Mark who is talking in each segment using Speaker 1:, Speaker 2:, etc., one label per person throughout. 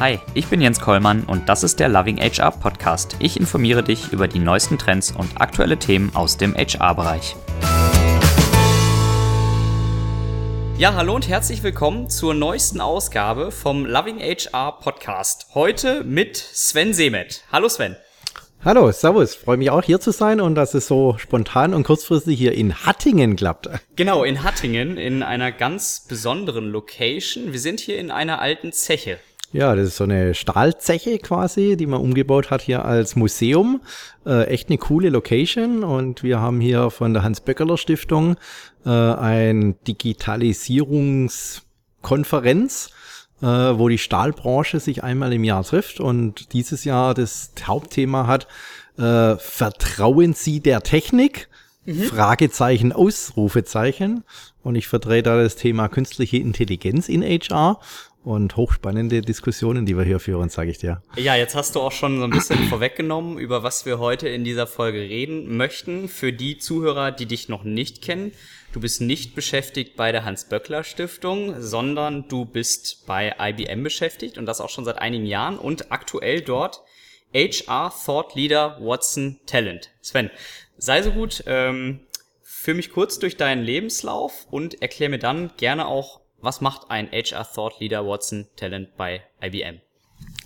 Speaker 1: Hi, ich bin Jens Kollmann und das ist der Loving HR Podcast. Ich informiere dich über die neuesten Trends und aktuelle Themen aus dem HR-Bereich. Ja, hallo und herzlich willkommen zur neuesten Ausgabe vom Loving HR Podcast. Heute mit Sven Semet. Hallo Sven.
Speaker 2: Hallo, Servus. Freue mich auch hier zu sein und dass es so spontan und kurzfristig hier in Hattingen klappt.
Speaker 1: Genau, in Hattingen, in einer ganz besonderen Location. Wir sind hier in einer alten Zeche.
Speaker 2: Ja, das ist so eine Stahlzeche quasi, die man umgebaut hat hier als Museum. Äh, echt eine coole Location und wir haben hier von der Hans-Böckeler Stiftung äh, ein Digitalisierungskonferenz, äh, wo die Stahlbranche sich einmal im Jahr trifft und dieses Jahr das Hauptthema hat, äh, vertrauen Sie der Technik? Mhm. Fragezeichen, Ausrufezeichen. Und ich vertrete da das Thema künstliche Intelligenz in HR und hochspannende Diskussionen, die wir hier führen, sage ich dir.
Speaker 1: Ja, jetzt hast du auch schon so ein bisschen vorweggenommen, über was wir heute in dieser Folge reden möchten. Für die Zuhörer, die dich noch nicht kennen, du bist nicht beschäftigt bei der Hans-Böckler-Stiftung, sondern du bist bei IBM beschäftigt und das auch schon seit einigen Jahren und aktuell dort HR Thought Leader Watson Talent. Sven, sei so gut, ähm, führ mich kurz durch deinen Lebenslauf und erklär mir dann gerne auch, was macht ein HR Thought Leader Watson Talent bei IBM?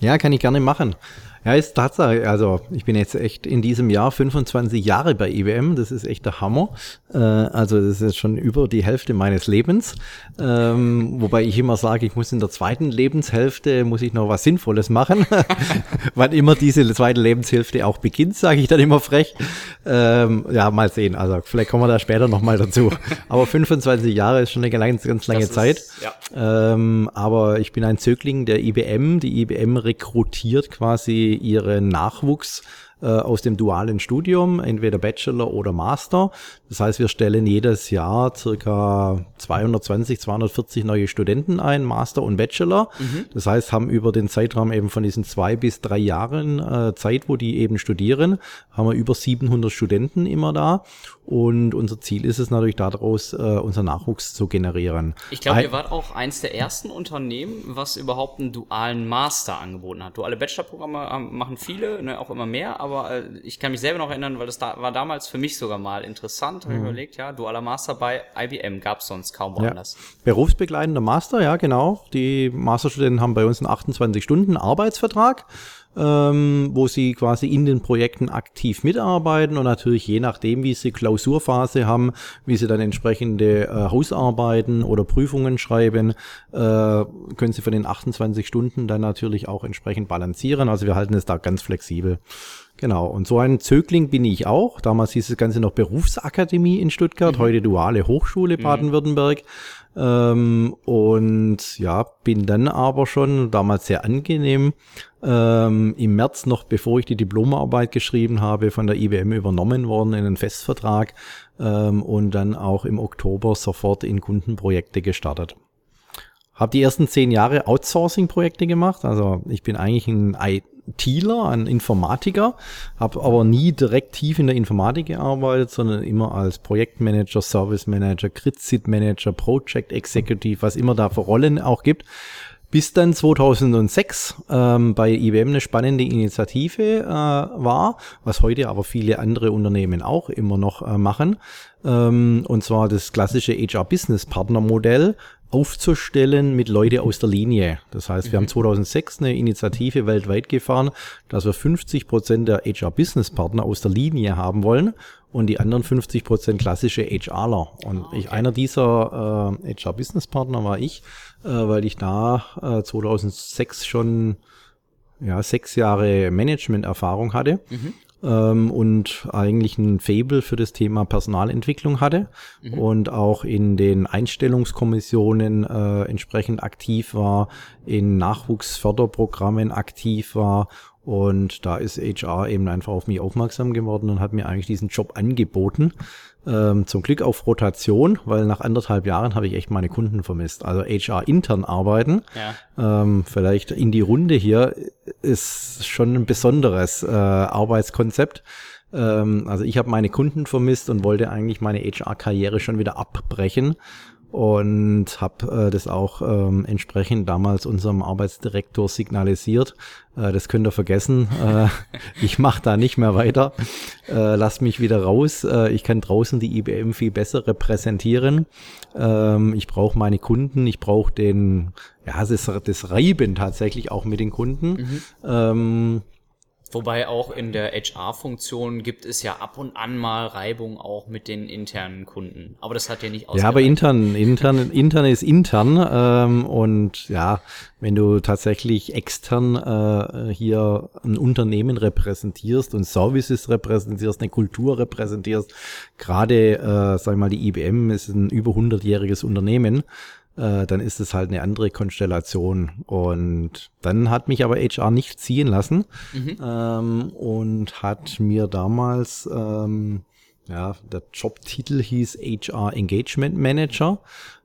Speaker 2: Ja, kann ich gerne machen. Ja, ist Tatsache. Also ich bin jetzt echt in diesem Jahr 25 Jahre bei IBM. Das ist echt der Hammer. Äh, also das ist schon über die Hälfte meines Lebens. Ähm, wobei ich immer sage, ich muss in der zweiten Lebenshälfte muss ich noch was Sinnvolles machen. Wann immer diese zweite Lebenshälfte auch beginnt, sage ich dann immer frech. Ähm, ja, mal sehen. Also vielleicht kommen wir da später nochmal dazu. Aber 25 Jahre ist schon eine ganz, ganz lange ist, Zeit. Ja. Ähm, aber ich bin ein Zögling der IBM. Die IBM rekrutiert quasi ihren Nachwuchs äh, aus dem dualen Studium, entweder Bachelor oder Master. Das heißt, wir stellen jedes Jahr circa 220, 240 neue Studenten ein, Master und Bachelor. Mhm. Das heißt, haben über den Zeitraum eben von diesen zwei bis drei Jahren äh, Zeit, wo die eben studieren, haben wir über 700 Studenten immer da. Und unser Ziel ist es natürlich daraus, äh, unser Nachwuchs zu generieren.
Speaker 1: Ich glaube, ihr wart auch eins der ersten Unternehmen, was überhaupt einen dualen Master angeboten hat. Duale Bachelorprogramme ähm, machen viele, ne, auch immer mehr, aber äh, ich kann mich selber noch erinnern, weil das da, war damals für mich sogar mal interessant. Habe mhm. überlegt, ja, dualer Master bei IBM gab es sonst kaum woanders.
Speaker 2: Ja. Berufsbegleitender Master, ja, genau. Die Masterstudenten haben bei uns einen 28-Stunden-Arbeitsvertrag ähm, wo sie quasi in den Projekten aktiv mitarbeiten und natürlich je nachdem, wie sie Klausurphase haben, wie sie dann entsprechende äh, Hausarbeiten oder Prüfungen schreiben, äh, können sie von den 28 Stunden dann natürlich auch entsprechend balancieren. Also wir halten es da ganz flexibel. Genau, und so ein Zögling bin ich auch. Damals hieß das Ganze noch Berufsakademie in Stuttgart, mhm. heute Duale Hochschule mhm. Ähm, und ja, bin dann aber schon damals sehr angenehm ähm, im März noch, bevor ich die Diplomarbeit geschrieben habe, von der IBM übernommen worden in einen Festvertrag ähm, und dann auch im Oktober sofort in Kundenprojekte gestartet. Habe die ersten zehn Jahre Outsourcing-Projekte gemacht. Also ich bin eigentlich ein ITler, ein Informatiker, habe aber nie direkt tief in der Informatik gearbeitet, sondern immer als Projektmanager, Service Manager, Grid Manager, Project Executive, was immer da für Rollen auch gibt. Bis dann 2006 ähm, bei IBM eine spannende Initiative äh, war, was heute aber viele andere Unternehmen auch immer noch äh, machen. Ähm, und zwar das klassische HR Business Partner Modell aufzustellen mit Leute aus der Linie. Das heißt, wir mhm. haben 2006 eine Initiative weltweit gefahren, dass wir 50 Prozent der HR Business Partner aus der Linie haben wollen und die anderen 50 Prozent klassische HRler. Und ah, okay. ich, einer dieser äh, HR Business Partner war ich, äh, weil ich da äh, 2006 schon ja, sechs Jahre Management-Erfahrung hatte. Mhm ähm, und eigentlich ein Fable für das Thema Personalentwicklung hatte mhm. und auch in den Einstellungskommissionen äh, entsprechend aktiv war, in Nachwuchsförderprogrammen aktiv war und da ist HR eben einfach auf mich aufmerksam geworden und hat mir eigentlich diesen Job angeboten. Ähm, zum Glück auf Rotation, weil nach anderthalb Jahren habe ich echt meine Kunden vermisst. Also HR intern arbeiten, ja. ähm, vielleicht in die Runde hier, ist schon ein besonderes äh, Arbeitskonzept. Ähm, also ich habe meine Kunden vermisst und wollte eigentlich meine HR-Karriere schon wieder abbrechen und habe äh, das auch ähm, entsprechend damals unserem Arbeitsdirektor signalisiert. Äh, das könnt ihr vergessen. Äh, ich mache da nicht mehr weiter. Äh, lasst mich wieder raus. Äh, ich kann draußen die IBM viel besser repräsentieren. Ähm, ich brauche meine Kunden. Ich brauche den, ja, das, das Reiben tatsächlich auch mit den Kunden. Mhm. Ähm,
Speaker 1: Wobei auch in der HR-Funktion gibt es ja ab und an mal Reibung auch mit den internen Kunden. Aber das hat ja nicht
Speaker 2: Ja, aber intern, intern, intern ist intern. Ähm, und ja, wenn du tatsächlich extern äh, hier ein Unternehmen repräsentierst und Services repräsentierst, eine Kultur repräsentierst, gerade, äh, sag ich mal, die IBM ist ein über 100-jähriges Unternehmen äh, dann ist es halt eine andere Konstellation. Und dann hat mich aber HR nicht ziehen lassen mhm. ähm, und hat mir damals, ähm, ja, der Jobtitel hieß HR Engagement Manager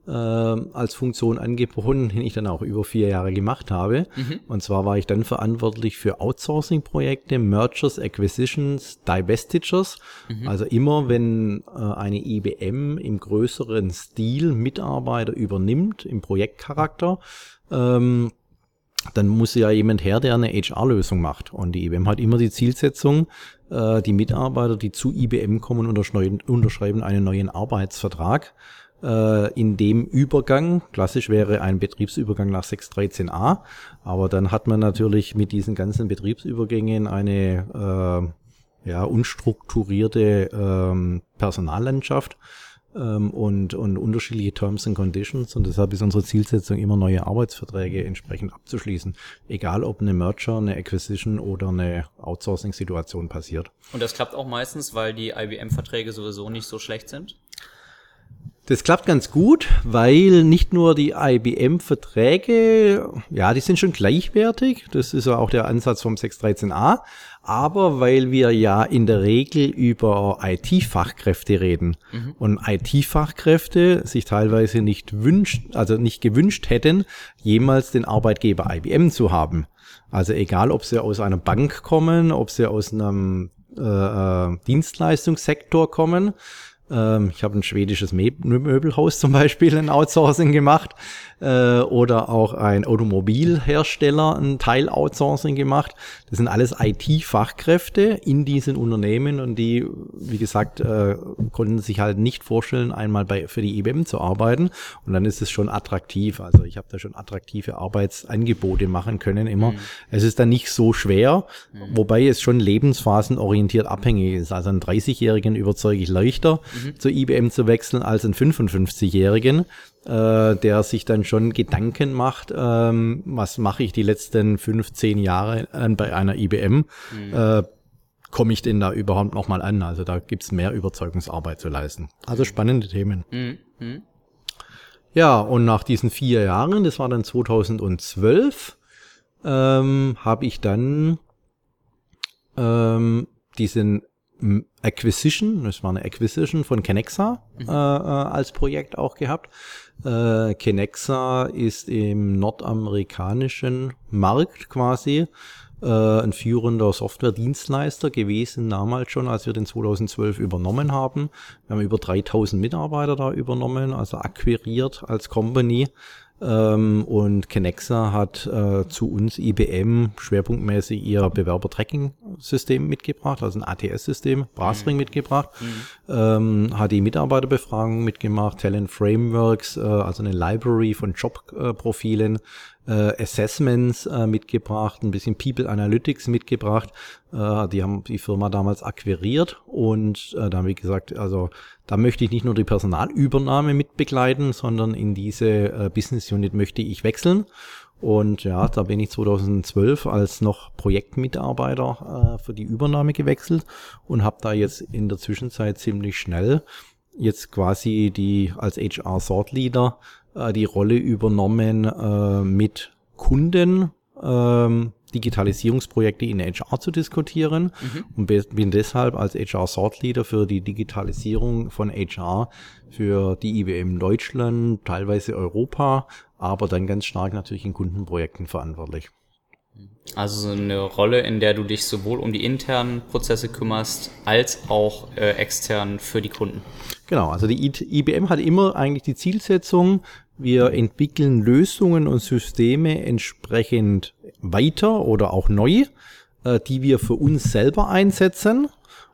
Speaker 2: äh, als Funktion angeboten, den ich dann auch über vier Jahre gemacht habe. Mhm. Und zwar war ich dann verantwortlich für Outsourcing-Projekte, Mergers, Acquisitions, Divestitures. Mhm. Also immer, wenn äh, eine IBM im größeren Stil Mitarbeiter übernimmt, im Projektcharakter, ähm, dann muss ja jemand her, der eine HR-Lösung macht. Und die IBM hat immer die Zielsetzung, äh, die Mitarbeiter, die zu IBM kommen, unterschreiben einen neuen Arbeitsvertrag in dem Übergang. Klassisch wäre ein Betriebsübergang nach 613a, aber dann hat man natürlich mit diesen ganzen Betriebsübergängen eine äh, ja, unstrukturierte ähm, Personallandschaft ähm, und, und unterschiedliche Terms and Conditions und deshalb ist unsere Zielsetzung immer neue Arbeitsverträge entsprechend abzuschließen, egal ob eine Merger, eine Acquisition oder eine Outsourcing-Situation passiert.
Speaker 1: Und das klappt auch meistens, weil die IBM-Verträge sowieso nicht so schlecht sind?
Speaker 2: Das klappt ganz gut, weil nicht nur die IBM-Verträge, ja, die sind schon gleichwertig. Das ist ja auch der Ansatz vom 613a. Aber weil wir ja in der Regel über IT-Fachkräfte reden mhm. und IT-Fachkräfte sich teilweise nicht wünscht, also nicht gewünscht hätten, jemals den Arbeitgeber IBM zu haben. Also egal, ob sie aus einer Bank kommen, ob sie aus einem äh, äh Dienstleistungssektor kommen, ähm, ich habe ein schwedisches Möbelhaus zum Beispiel in Outsourcing gemacht äh, oder auch ein Automobilhersteller ein Teil Outsourcing gemacht. Das sind alles IT-Fachkräfte in diesen Unternehmen und die, wie gesagt, äh, konnten sich halt nicht vorstellen, einmal bei, für die IBM zu arbeiten und dann ist es schon attraktiv. Also ich habe da schon attraktive Arbeitsangebote machen können immer. Mhm. Es ist dann nicht so schwer, mhm. wobei es schon lebensphasenorientiert abhängig ist. Also einen 30-Jährigen überzeuge ich leichter, mhm. zur IBM zu wechseln als einen 55-Jährigen äh, der sich dann schon Gedanken macht, ähm, was mache ich die letzten 15 Jahre äh, bei einer IBM? Mhm. Äh, Komme ich denn da überhaupt noch mal an? Also da gibt's mehr Überzeugungsarbeit zu leisten. Also spannende Themen. Mhm. Mhm. Ja, und nach diesen vier Jahren, das war dann 2012, ähm, habe ich dann ähm, diesen Acquisition, das war eine Acquisition von Kenexa mhm. äh, äh, als Projekt auch gehabt. Äh, Kenexa ist im nordamerikanischen Markt quasi äh, ein führender Software-Dienstleister gewesen, damals schon, als wir den 2012 übernommen haben. Wir haben über 3000 Mitarbeiter da übernommen, also akquiriert als Company. Ähm, und Kenexa hat äh, zu uns IBM schwerpunktmäßig ihr Bewerber-Tracking-System mitgebracht, also ein ATS-System, Brasring mhm. mitgebracht, mhm. Ähm, hat die Mitarbeiterbefragung mitgemacht, Talent Frameworks, äh, also eine Library von Jobprofilen, äh, Assessments äh, mitgebracht, ein bisschen People Analytics mitgebracht. Äh, die haben die Firma damals akquiriert und äh, da haben wir gesagt, also da möchte ich nicht nur die Personalübernahme mitbegleiten, sondern in diese äh, Business Unit möchte ich wechseln. Und ja, da bin ich 2012 als noch Projektmitarbeiter äh, für die Übernahme gewechselt und habe da jetzt in der Zwischenzeit ziemlich schnell jetzt quasi die als HR Thought Leader äh, die Rolle übernommen, äh, mit Kunden ähm, Digitalisierungsprojekte in HR zu diskutieren mhm. und bin deshalb als HR Thought Leader für die Digitalisierung von HR für die IBM Deutschland, teilweise Europa, aber dann ganz stark natürlich in Kundenprojekten verantwortlich.
Speaker 1: Also so eine Rolle, in der du dich sowohl um die internen Prozesse kümmerst, als auch äh, extern für die Kunden.
Speaker 2: Genau, also die IBM hat immer eigentlich die Zielsetzung, wir entwickeln Lösungen und Systeme entsprechend weiter oder auch neu, äh, die wir für uns selber einsetzen.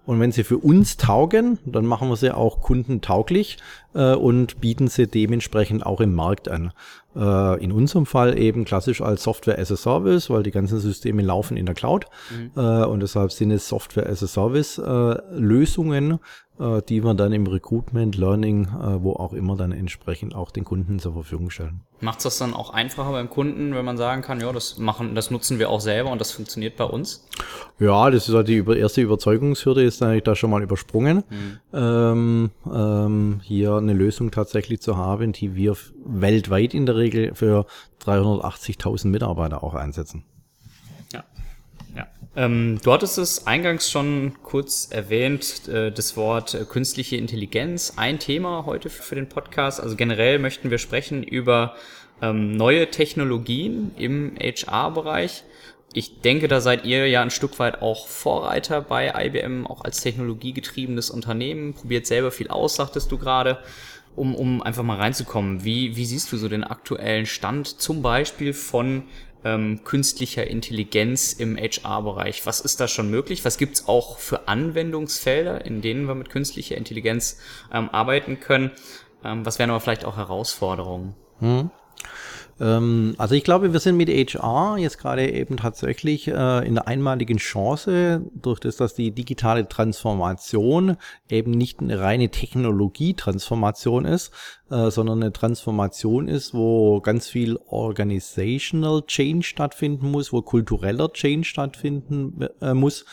Speaker 2: Und wenn sie für uns taugen, dann machen wir sie auch kundentauglich äh, und bieten sie dementsprechend auch im Markt an. Äh, in unserem Fall eben klassisch als Software as a Service, weil die ganzen Systeme laufen in der Cloud. Mhm. Äh, und deshalb sind es Software as a Service äh, Lösungen, äh, die wir dann im Recruitment, Learning, äh, wo auch immer dann entsprechend auch den Kunden zur Verfügung stellen.
Speaker 1: Macht es das dann auch einfacher beim Kunden, wenn man sagen kann, ja, das machen, das nutzen wir auch selber und das funktioniert bei uns?
Speaker 2: Ja, das ist halt die erste Überzeugungshürde ist eigentlich da schon mal übersprungen. Mhm. Ähm, ähm, hier eine Lösung tatsächlich zu haben, die wir weltweit in der Regel für 380.000 Mitarbeiter auch einsetzen.
Speaker 1: Ähm, du hattest es eingangs schon kurz erwähnt, äh, das Wort äh, künstliche Intelligenz, ein Thema heute für den Podcast. Also generell möchten wir sprechen über ähm, neue Technologien im HR-Bereich. Ich denke, da seid ihr ja ein Stück weit auch Vorreiter bei IBM, auch als technologiegetriebenes Unternehmen. Probiert selber viel aus, sagtest du gerade um, um einfach mal reinzukommen. Wie, wie siehst du so den aktuellen Stand zum Beispiel von ähm, künstlicher Intelligenz im HR-Bereich. Was ist da schon möglich? Was gibt's auch für Anwendungsfelder, in denen wir mit künstlicher Intelligenz ähm, arbeiten können? Ähm, was wären aber vielleicht auch Herausforderungen? Hm.
Speaker 2: Ähm, also ich glaube, wir sind mit HR jetzt gerade eben tatsächlich äh, in der einmaligen Chance, durch das, dass die digitale Transformation eben nicht eine reine Technologietransformation ist, äh, sondern eine Transformation ist, wo ganz viel Organizational Change stattfinden muss, wo kultureller Change stattfinden äh, muss,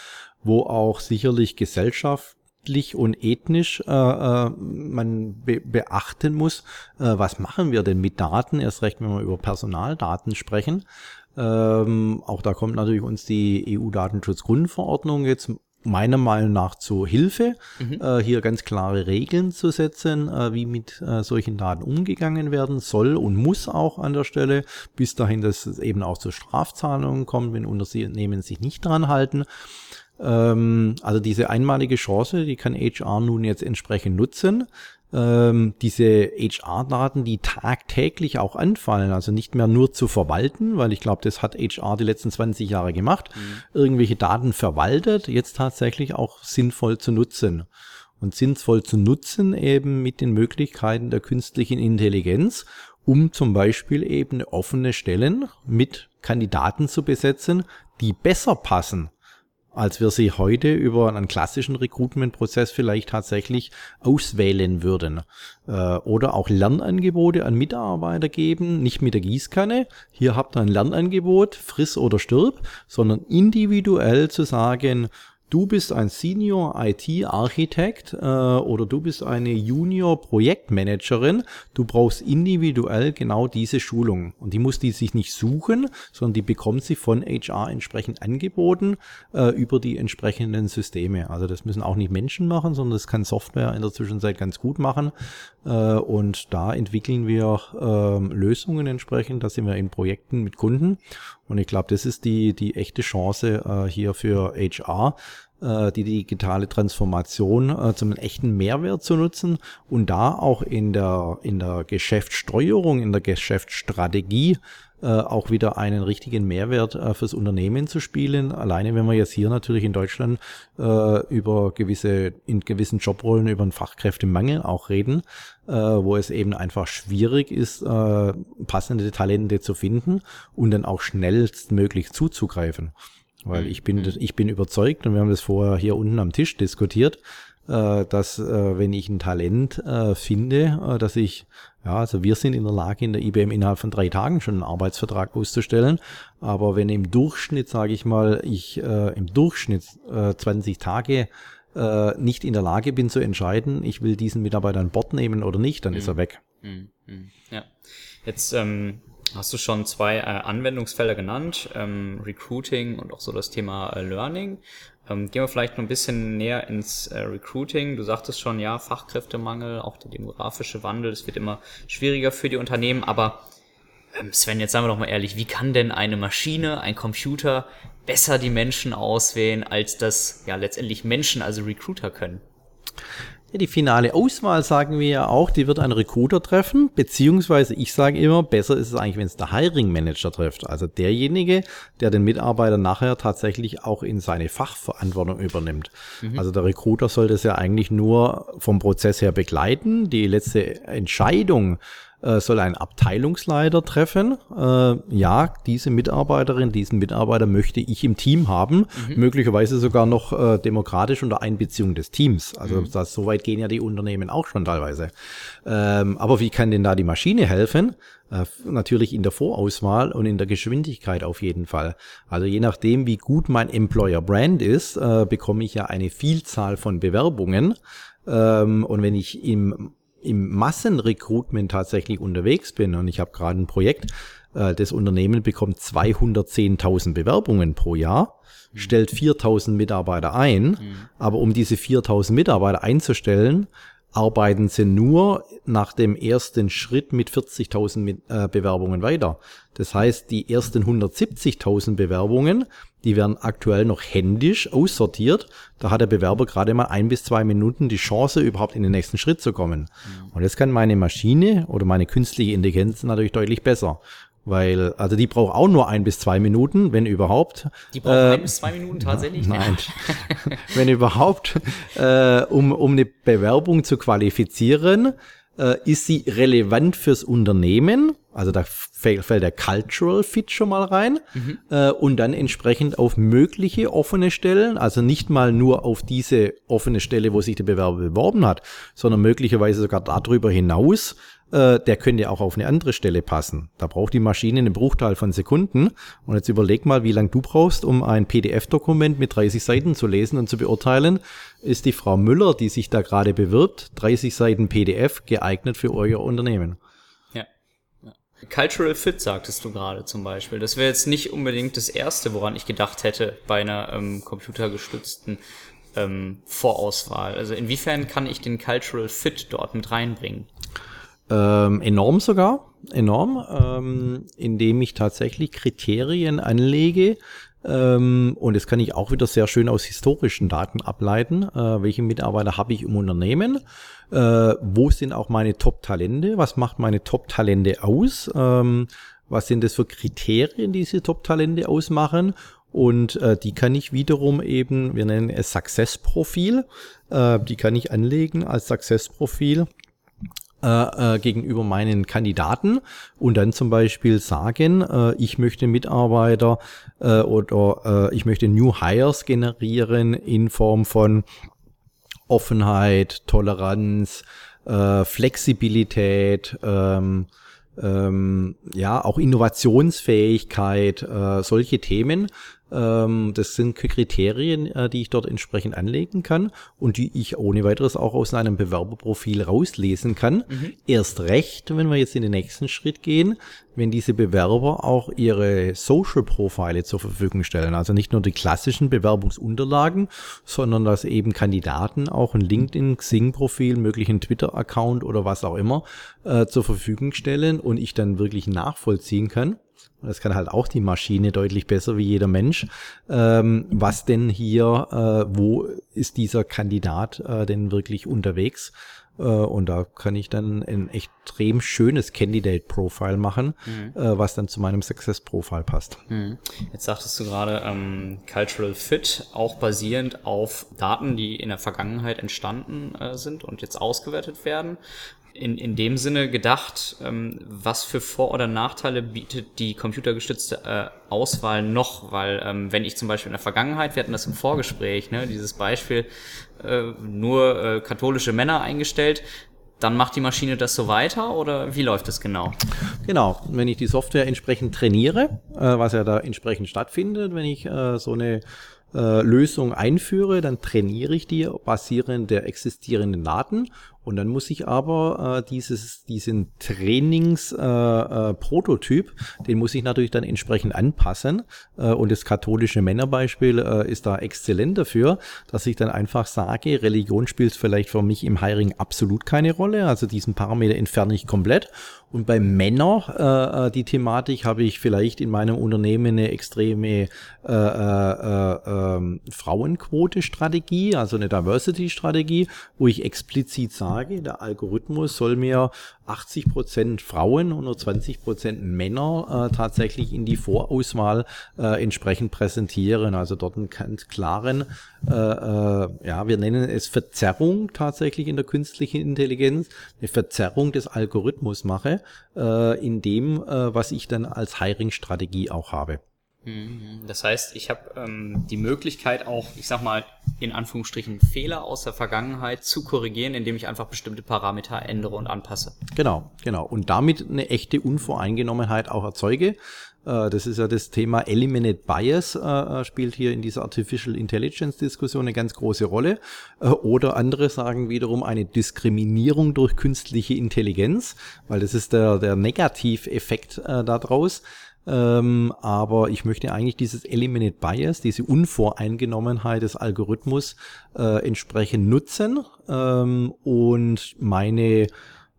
Speaker 2: wo auch sicherlich Gesellschaft rechtlich und ethnisch äh, äh, man be beachten muss, äh, was machen wir denn mit Daten, erst recht, wenn wir über Personaldaten sprechen. Ähm, auch da kommt natürlich uns die EU-Datenschutzgrundverordnung jetzt meiner Meinung nach zur Hilfe, mhm. äh, hier ganz klare Regeln zu setzen, äh, wie mit äh, solchen Daten umgegangen werden soll und muss auch an der Stelle, bis dahin, dass es eben auch zu Strafzahlungen kommt, wenn Unternehmen sich nicht dran halten. Ähm, also diese einmalige Chance, die kann HR nun jetzt entsprechend nutzen. Ähm, diese HR-Daten, die tagtäglich auch anfallen, also nicht mehr nur zu verwalten, weil ich glaube, das hat HR die letzten 20 Jahre gemacht, mhm. irgendwelche Daten verwaltet, jetzt tatsächlich auch sinnvoll zu nutzen. Und sinnvoll zu nutzen eben mit den Möglichkeiten der künstlichen Intelligenz, um zum Beispiel eben offene Stellen mit Kandidaten zu besetzen, die besser passen als wir sie heute über einen klassischen Recruitment-Prozess vielleicht tatsächlich auswählen würden. Äh, oder auch Lernangebote an Mitarbeiter geben, nicht mit der Gießkanne. Hier habt ihr ein Lernangebot, friss oder stirb, sondern individuell zu sagen, du bist ein Senior IT-Architekt äh, oder du bist eine Junior-Projektmanagerin, du brauchst individuell genau diese Schulung. Und die muss die sich nicht suchen, sondern die bekommt sie von HR entsprechend angeboten äh, über die entsprechenden Systeme. Also das müssen auch nicht Menschen machen, sondern das kann Software in der Zwischenzeit ganz gut machen. Äh, und da entwickeln wir äh, Lösungen entsprechend. Da sind wir in Projekten mit Kunden. Und ich glaube, das ist die, die echte Chance äh, hier für HR, äh, die digitale Transformation äh, zum echten Mehrwert zu nutzen und da auch in der, in der Geschäftssteuerung, in der Geschäftsstrategie äh, auch wieder einen richtigen Mehrwert äh, fürs Unternehmen zu spielen. Alleine wenn wir jetzt hier natürlich in Deutschland äh, über gewisse, in gewissen Jobrollen über einen Fachkräftemangel auch reden, äh, wo es eben einfach schwierig ist, äh, passende Talente zu finden und dann auch schnellstmöglich zuzugreifen. Weil ich bin, mhm. ich bin überzeugt, und wir haben das vorher hier unten am Tisch diskutiert, dass äh, wenn ich ein Talent äh, finde, äh, dass ich, ja, also wir sind in der Lage, in der IBM innerhalb von drei Tagen schon einen Arbeitsvertrag auszustellen. Aber wenn im Durchschnitt, sage ich mal, ich äh, im Durchschnitt äh, 20 Tage äh, nicht in der Lage bin zu entscheiden, ich will diesen Mitarbeiter an Bord nehmen oder nicht, dann mhm. ist er weg. Mhm.
Speaker 1: mhm. Ja. Jetzt ähm, hast du schon zwei äh, Anwendungsfelder genannt, ähm, Recruiting und auch so das Thema äh, Learning. Ähm, gehen wir vielleicht noch ein bisschen näher ins äh, Recruiting. Du sagtest schon, ja, Fachkräftemangel, auch der demografische Wandel, es wird immer schwieriger für die Unternehmen, aber ähm, Sven, jetzt sagen wir doch mal ehrlich, wie kann denn eine Maschine, ein Computer besser die Menschen auswählen, als das ja letztendlich Menschen, also Recruiter können?
Speaker 2: Ja, die finale Auswahl sagen wir ja auch, die wird ein Recruiter treffen, beziehungsweise ich sage immer, besser ist es eigentlich, wenn es der Hiring Manager trifft. Also derjenige, der den Mitarbeiter nachher tatsächlich auch in seine Fachverantwortung übernimmt. Mhm. Also der Recruiter sollte es ja eigentlich nur vom Prozess her begleiten. Die letzte Entscheidung äh, soll ein Abteilungsleiter treffen. Äh, ja, diese Mitarbeiterin, diesen Mitarbeiter möchte ich im Team haben, mhm. möglicherweise sogar noch äh, demokratisch unter Einbeziehung des Teams. Also mhm. das, so weit gehen ja die Unternehmen auch schon teilweise. Ähm, aber wie kann denn da die Maschine helfen? Äh, natürlich in der Vorauswahl und in der Geschwindigkeit auf jeden Fall. Also je nachdem, wie gut mein Employer Brand ist, äh, bekomme ich ja eine Vielzahl von Bewerbungen. Ähm, und wenn ich im im Massenrecruitment tatsächlich unterwegs bin und ich habe gerade ein Projekt, äh, das Unternehmen bekommt 210.000 Bewerbungen pro Jahr, mhm. stellt 4.000 Mitarbeiter ein, mhm. aber um diese 4.000 Mitarbeiter einzustellen, arbeiten sie nur nach dem ersten Schritt mit 40.000 äh, Bewerbungen weiter. Das heißt, die ersten 170.000 Bewerbungen, die werden aktuell noch händisch aussortiert. Da hat der Bewerber gerade mal ein bis zwei Minuten die Chance, überhaupt in den nächsten Schritt zu kommen. Mhm. Und das kann meine Maschine oder meine künstliche Intelligenz natürlich deutlich besser. Weil, also die braucht auch nur ein bis zwei Minuten, wenn überhaupt.
Speaker 1: Die braucht äh, ein bis zwei Minuten tatsächlich?
Speaker 2: Nein. wenn überhaupt, äh, um, um eine Bewerbung zu qualifizieren, äh, ist sie relevant fürs Unternehmen? Also da fällt, der Cultural Fit schon mal rein mhm. äh, und dann entsprechend auf mögliche offene Stellen, also nicht mal nur auf diese offene Stelle, wo sich der Bewerber beworben hat, sondern möglicherweise sogar darüber hinaus äh, der könnte auch auf eine andere Stelle passen. Da braucht die Maschine einen Bruchteil von Sekunden. Und jetzt überleg mal, wie lange du brauchst, um ein PDF-Dokument mit 30 Seiten zu lesen und zu beurteilen. Ist die Frau Müller, die sich da gerade bewirbt, 30 Seiten PDF geeignet für euer Unternehmen?
Speaker 1: Cultural Fit sagtest du gerade zum Beispiel. Das wäre jetzt nicht unbedingt das Erste, woran ich gedacht hätte bei einer ähm, computergestützten ähm, Vorauswahl. Also inwiefern kann ich den Cultural Fit dort mit reinbringen?
Speaker 2: Ähm, enorm sogar, enorm, ähm, indem ich tatsächlich Kriterien anlege, ähm, und das kann ich auch wieder sehr schön aus historischen Daten ableiten. Äh, welche Mitarbeiter habe ich im Unternehmen? Äh, wo sind auch meine Top-Talente? Was macht meine Top-Talente aus? Ähm, was sind das für Kriterien, die diese Top-Talente ausmachen? Und äh, die kann ich wiederum eben, wir nennen es Success-Profil, äh, die kann ich anlegen als Success-Profil äh, äh, gegenüber meinen Kandidaten und dann zum Beispiel sagen, äh, ich möchte Mitarbeiter äh, oder äh, ich möchte New Hires generieren in Form von Offenheit, Toleranz, äh, Flexibilität, ähm, ähm, ja, auch Innovationsfähigkeit, äh, solche Themen. Ähm, das sind Kriterien, äh, die ich dort entsprechend anlegen kann und die ich ohne weiteres auch aus einem Bewerberprofil rauslesen kann. Mhm. Erst recht, wenn wir jetzt in den nächsten Schritt gehen, wenn diese Bewerber auch ihre Social-Profile zur Verfügung stellen. Also nicht nur die klassischen Bewerbungsunterlagen, sondern dass eben Kandidaten auch ein LinkedIn, Xing-Profil, möglichen Twitter-Account oder was auch immer äh, zur Verfügung stellen und ich dann wirklich nachvollziehen kann das kann halt auch die Maschine deutlich besser wie jeder Mensch. Ähm, was denn hier, äh, wo ist dieser Kandidat äh, denn wirklich unterwegs? Äh, und da kann ich dann ein extrem schönes Candidate Profile machen, mhm. äh, was dann zu meinem Success Profile passt.
Speaker 1: Mhm. Jetzt sagtest du gerade ähm, Cultural Fit, auch basierend auf Daten, die in der Vergangenheit entstanden äh, sind und jetzt ausgewertet werden in, in dem Sinne gedacht, ähm, was für Vor- oder Nachteile bietet die computergestützte äh, Auswahl noch? Weil ähm, wenn ich zum Beispiel in der Vergangenheit, wir hatten das im Vorgespräch, ne, dieses Beispiel, äh, nur äh, katholische Männer eingestellt, dann macht die Maschine das so weiter oder wie läuft das genau?
Speaker 2: Genau, wenn ich die Software entsprechend trainiere, äh, was ja da entsprechend stattfindet, wenn ich äh, so eine äh, Lösung einführe, dann trainiere ich die basierend der existierenden Daten Und dann muss ich aber äh, dieses, diesen Trainings-Prototyp, äh, äh, den muss ich natürlich dann entsprechend anpassen. Äh, und das katholische Männerbeispiel äh, ist da exzellent dafür, dass ich dann einfach sage, Religion spielt vielleicht für mich im Hiring absolut keine Rolle. Also diesen Parameter entferne ich komplett und bei Männern, äh, äh, die Thematik, habe ich vielleicht in meinem Unternehmen eine extreme äh, äh, äh, Frauenquote-Strategie, also eine Diversity-Strategie, wo ich explizit sage, der Algorithmus soll mir 80 Prozent Frauen und nur 20 Prozent Männer äh, tatsächlich in die Vorauswahl äh, entsprechend präsentieren. Also dort einen ganz klaren, äh, äh, ja, wir nennen es Verzerrung tatsächlich in der künstlichen Intelligenz, eine Verzerrung des Algorithmus mache, äh, in dem, äh, was ich dann als Hiring-Strategie auch habe.
Speaker 1: Mhm. Das heißt, ich habe ähm, die Möglichkeit auch, ich sag mal, in Anführungsstrichen Fehler aus der Vergangenheit zu korrigieren, indem ich einfach bestimmte Parameter ändere und anpasse.
Speaker 2: Genau, genau. Und damit eine echte Unvoreingenommenheit auch erzeuge. Äh, das ist ja das Thema Eliminate Bias, äh, äh, spielt hier in dieser Artificial Intelligence Diskussion eine ganz große Rolle. Oder andere sagen wiederum eine Diskriminierung durch künstliche Intelligenz, weil das ist der, der Negativeffekt daraus. Ähm, aber ich möchte eigentlich dieses Eliminate Bias, diese Unvoreingenommenheit des Algorithmus äh, entsprechend nutzen ähm, und meine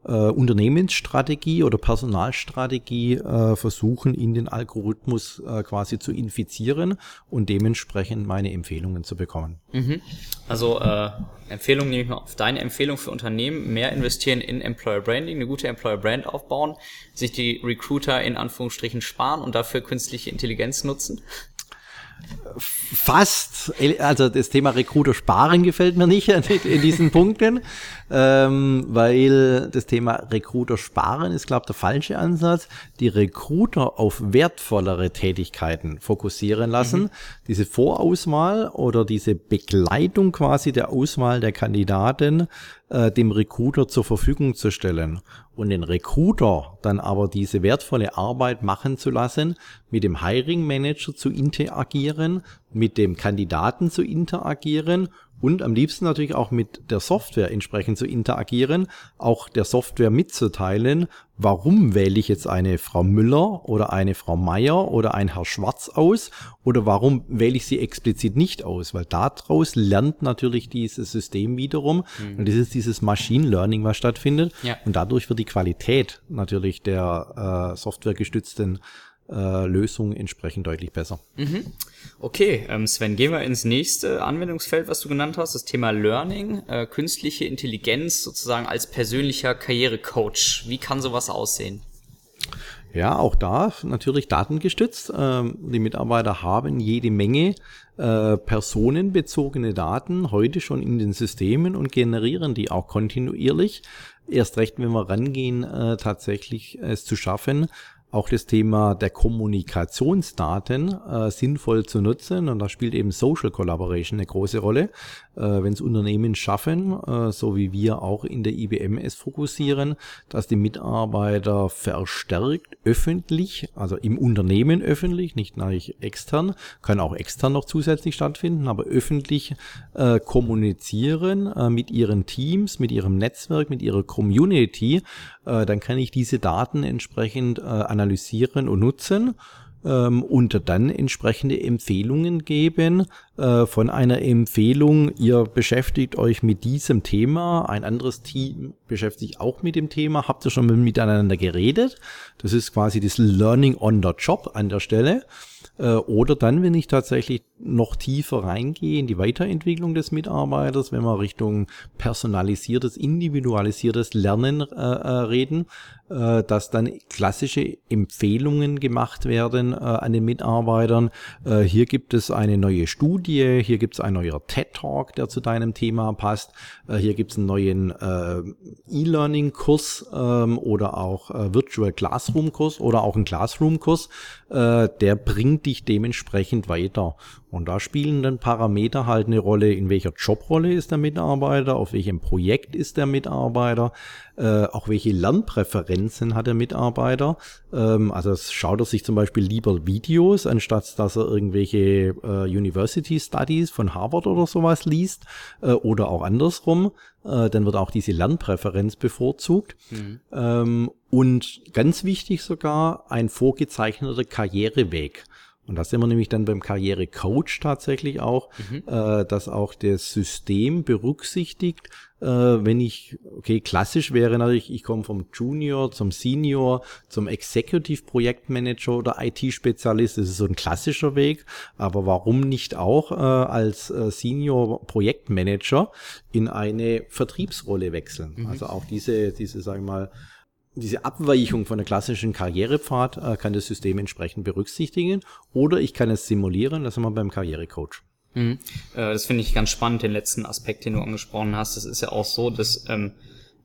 Speaker 2: äh, Unternehmensstrategie oder Personalstrategie äh, versuchen, in den Algorithmus äh, quasi zu infizieren und dementsprechend meine Empfehlungen zu bekommen.
Speaker 1: Mhm. Also äh, Empfehlung nehme ich mal auf deine Empfehlung für Unternehmen, mehr investieren in Employer Branding, eine gute Employer Brand aufbauen, sich die Recruiter in Anführungsstrichen sparen und dafür künstliche Intelligenz nutzen
Speaker 2: fast, also das Thema Recruiter sparen gefällt mir nicht in diesen Punkten, ähm, weil das Thema Recruiter sparen ist, glaube ich, der falsche Ansatz. Die Recruiter auf wertvollere Tätigkeiten fokussieren lassen. Mhm. Diese Vorauswahl oder diese Begleitung quasi der Auswahl der Kandidaten äh, dem Recruiter zur Verfügung zu stellen und den Recruiter dann aber diese wertvolle Arbeit machen zu lassen, mit dem Hiring Manager zu interagieren, mit dem Kandidaten zu interagieren und am liebsten natürlich auch mit der Software entsprechend zu interagieren, auch der Software mitzuteilen, warum wähle ich jetzt eine Frau Müller oder eine Frau Meier oder ein Herr Schwarz aus oder warum wähle ich sie explizit nicht aus, weil daraus lernt natürlich dieses System wiederum mhm. und das ist dieses Machine Learning, was stattfindet ja. und dadurch wird die Qualität natürlich der äh, softwaregestützten äh, Lösung entsprechend deutlich besser.
Speaker 1: Mhm. Okay, ähm Sven, gehen wir ins nächste Anwendungsfeld, was du genannt hast, das Thema Learning, äh, künstliche Intelligenz sozusagen als persönlicher Karrierecoach. Wie kann sowas aussehen?
Speaker 2: Ja, auch da natürlich datengestützt. Ähm, die Mitarbeiter haben jede Menge äh, personenbezogene Daten heute schon in den Systemen und generieren die auch kontinuierlich. Erst recht, wenn wir rangehen, äh, tatsächlich es zu schaffen, auch das Thema der Kommunikationsdaten äh, sinnvoll zu nutzen. Und da spielt eben Social Collaboration eine große Rolle. Äh, Wenn es Unternehmen schaffen, äh, so wie wir auch in der IBM es fokussieren, dass die Mitarbeiter verstärkt öffentlich, also im Unternehmen öffentlich, nicht natürlich extern, kann auch extern noch zusätzlich stattfinden, aber öffentlich äh, kommunizieren äh, mit ihren Teams, mit ihrem Netzwerk, mit ihrer Community, äh, dann kann ich diese Daten entsprechend äh, analysieren und nutzen ähm, und dann entsprechende Empfehlungen geben. Äh, von einer Empfehlung, ihr beschäftigt euch mit diesem Thema, ein anderes Team beschäftigt sich auch mit dem Thema. Habt ihr schon miteinander geredet? Das ist quasi das Learning on the Job an der Stelle. Äh, oder dann, wenn ich tatsächlich noch tiefer reingehe in die Weiterentwicklung des Mitarbeiters, wenn wir Richtung personalisiertes, individualisiertes Lernen äh, äh, reden, äh, dass dann klassische Empfehlungen gemacht werden äh, an den Mitarbeitern. Äh, hier gibt es eine neue Studie, hier gibt es ein neuer TED-Talk, der zu deinem Thema passt. Hier gibt es einen neuen E-Learning-Kurs ähm, oder auch Virtual Classroom-Kurs oder auch einen Classroom-Kurs. der bringt dich dementsprechend weiter. Und da spielen dann Parameter halt eine Rolle, in welcher Jobrolle ist der Mitarbeiter, auf welchem Projekt ist der Mitarbeiter, äh, auch welche Lernpräferenzen hat der Mitarbeiter. Ähm, also schaut er sich zum Beispiel lieber Videos, anstatt dass er irgendwelche äh, University Studies von Harvard oder sowas liest äh, oder auch andersrum. Äh, dann wird auch diese Lernpräferenz bevorzugt. Mhm. Ähm, und ganz wichtig sogar ein vorgezeichneter Karriereweg. Und da sind wir nämlich dann beim Karrierecoach tatsächlich auch, mhm. äh, dass auch das System berücksichtigt, äh, wenn ich, okay, klassisch wäre natürlich, ich komme vom Junior zum Senior, zum Executive Projektmanager oder IT-Spezialist, das ist so ein klassischer Weg, aber warum nicht auch äh, als äh, Senior Projektmanager in eine Vertriebsrolle wechseln? Mhm. Also auch diese, diese, sagen wir mal, diese Abweichung von der klassischen Karrierepfad äh, kann das System entsprechend berücksichtigen oder ich kann es simulieren, das sind wir beim Karrierecoach.
Speaker 1: Mhm. Äh, das finde ich ganz spannend, den letzten Aspekt, den du angesprochen hast. Das ist ja auch so, dass ähm,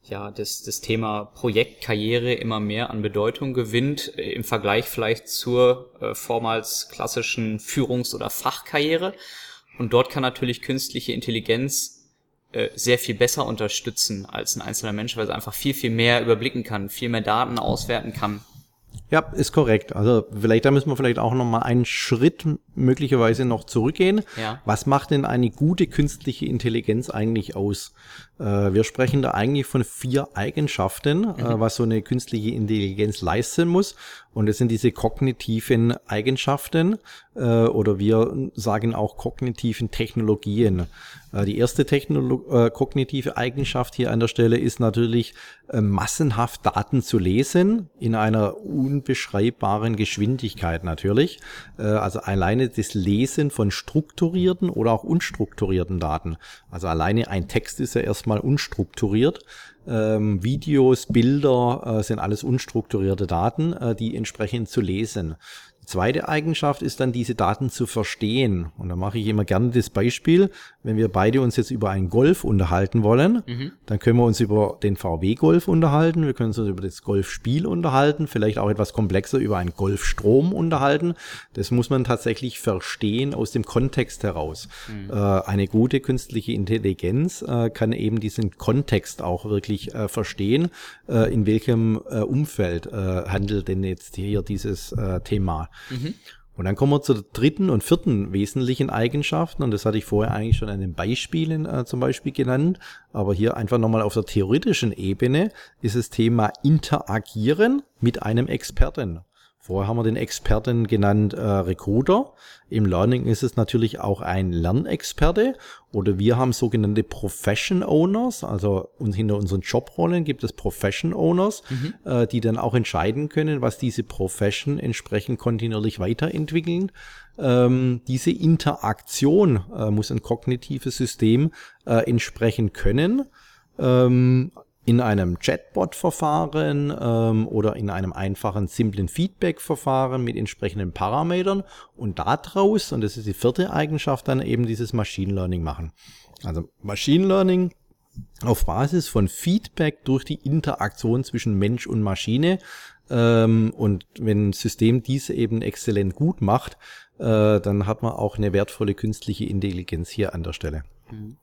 Speaker 1: ja das, das Thema Projektkarriere immer mehr an Bedeutung gewinnt äh, im Vergleich vielleicht zur äh, vormals klassischen Führungs- oder Fachkarriere. Und dort kann natürlich künstliche Intelligenz äh, sehr viel besser unterstützen als ein einzelner Mensch, weil es einfach viel, viel mehr überblicken kann, viel mehr Daten auswerten kann.
Speaker 2: Ja, ist korrekt. Also vielleicht, da müssen wir vielleicht auch noch mal einen Schritt möglicherweise noch zurückgehen. Ja. Was macht denn eine gute künstliche Intelligenz eigentlich aus? Äh, wir sprechen da eigentlich von vier Eigenschaften, äh, mhm. was so eine künstliche Intelligenz leisten muss. Und das sind diese kognitiven Eigenschaften äh, oder wir sagen auch kognitiven Technologien. Die erste Technolo kognitive Eigenschaft hier an der Stelle ist natürlich massenhaft Daten zu lesen in einer unbeschreibbaren Geschwindigkeit natürlich. also alleine das Lesen von strukturierten oder auch unstrukturierten Daten. Also alleine ein Text ist ja erstmal unstrukturiert. Ähm, Videos, Bilder äh, sind alles unstrukturierte Daten, äh, die entsprechend zu lesen. Zweite Eigenschaft ist dann, diese Daten zu verstehen. Und da mache ich immer gerne das Beispiel, wenn wir beide uns jetzt über einen Golf unterhalten wollen, mhm. dann können wir uns über den VW-Golf unterhalten, wir können uns über das Golfspiel unterhalten, vielleicht auch etwas komplexer über einen Golfstrom unterhalten. Das muss man tatsächlich verstehen aus dem Kontext heraus. Mhm. Äh, eine gute künstliche Intelligenz äh, kann eben diesen Kontext auch wirklich äh, verstehen, in welchem Umfeld handelt denn jetzt hier dieses Thema. Mhm. Und dann kommen wir zur dritten und vierten wesentlichen Eigenschaften. Und das hatte ich vorher eigentlich schon an den Beispielen äh, zum Beispiel genannt. Aber hier einfach nochmal auf der theoretischen Ebene ist das Thema Interagieren mit einem Experten. Vorher haben wir den Experten genannt äh, Recruiter. Im Learning ist es natürlich auch ein Lernexperte oder wir haben sogenannte Profession Owners, also hinter unseren Jobrollen gibt es Profession Owners, mhm. äh, die dann auch entscheiden können, was diese Profession entsprechend kontinuierlich weiterentwickeln. Ähm, diese Interaktion äh, muss ein kognitives System äh, entsprechend können. Ähm, in einem Chatbot-Verfahren ähm, oder in einem einfachen, simplen Feedback-Verfahren mit entsprechenden Parametern und daraus, und das ist die vierte Eigenschaft, dann eben dieses Machine Learning machen. Also Machine Learning auf Basis von Feedback durch die Interaktion zwischen Mensch und Maschine. Ähm, und wenn ein System diese eben exzellent gut macht, äh, dann hat man auch eine wertvolle künstliche Intelligenz hier an der Stelle. Mhm.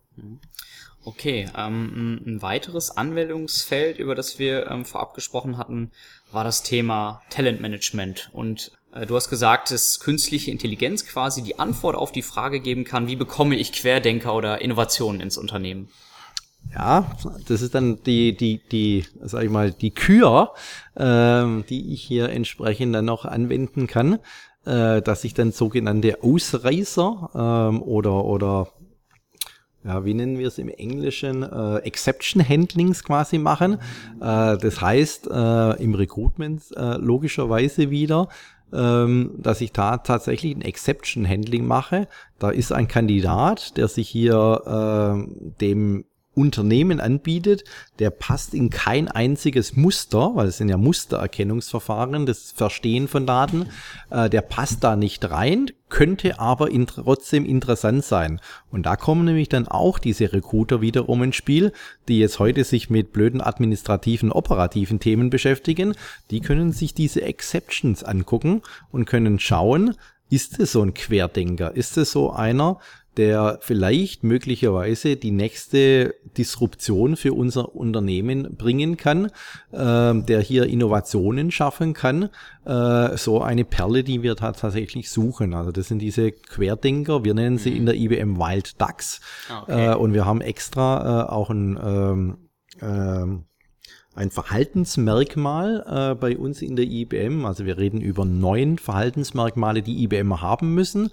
Speaker 1: Okay, ähm, ein weiteres Anwendungsfeld, über das wir ähm, vorab gesprochen hatten, war das Thema Talentmanagement. Und äh, du hast gesagt, dass künstliche Intelligenz quasi die Antwort auf die Frage geben kann, wie bekomme ich Querdenker oder Innovationen ins Unternehmen?
Speaker 2: Ja, das ist dann die, die, die, sag ich mal, die Kür, ähm, die ich hier entsprechend dann noch anwenden kann, äh, dass ich dann sogenannte Ausreißer ähm, oder, oder ja, wie nennen wir es im Englischen, äh, Exception Handlings quasi machen. Äh, das heißt, äh, im Recruitment äh, logischerweise wieder, ähm, dass ich da tatsächlich ein Exception Handling mache. Da ist ein Kandidat, der sich hier äh, dem Unternehmen anbietet, der passt in kein einziges Muster, weil es sind ja Mustererkennungsverfahren, das Verstehen von Daten, äh, der passt da nicht rein, könnte aber in, trotzdem interessant sein. Und da kommen nämlich dann auch diese Recruiter wiederum ins Spiel, die jetzt heute sich mit blöden administrativen, operativen Themen beschäftigen. Die können sich diese Exceptions angucken und können schauen, ist es so ein Querdenker? Ist es so einer, der vielleicht möglicherweise die nächste Disruption für unser Unternehmen bringen kann, äh, der hier Innovationen schaffen kann. Äh, so eine Perle, die wir tatsächlich suchen. Also das sind diese Querdenker, wir nennen sie in der IBM Wild Ducks. Okay. Äh, und wir haben extra äh, auch ein ähm, ähm, ein Verhaltensmerkmal äh, bei uns in der IBM. Also wir reden über neun Verhaltensmerkmale, die IBM haben müssen.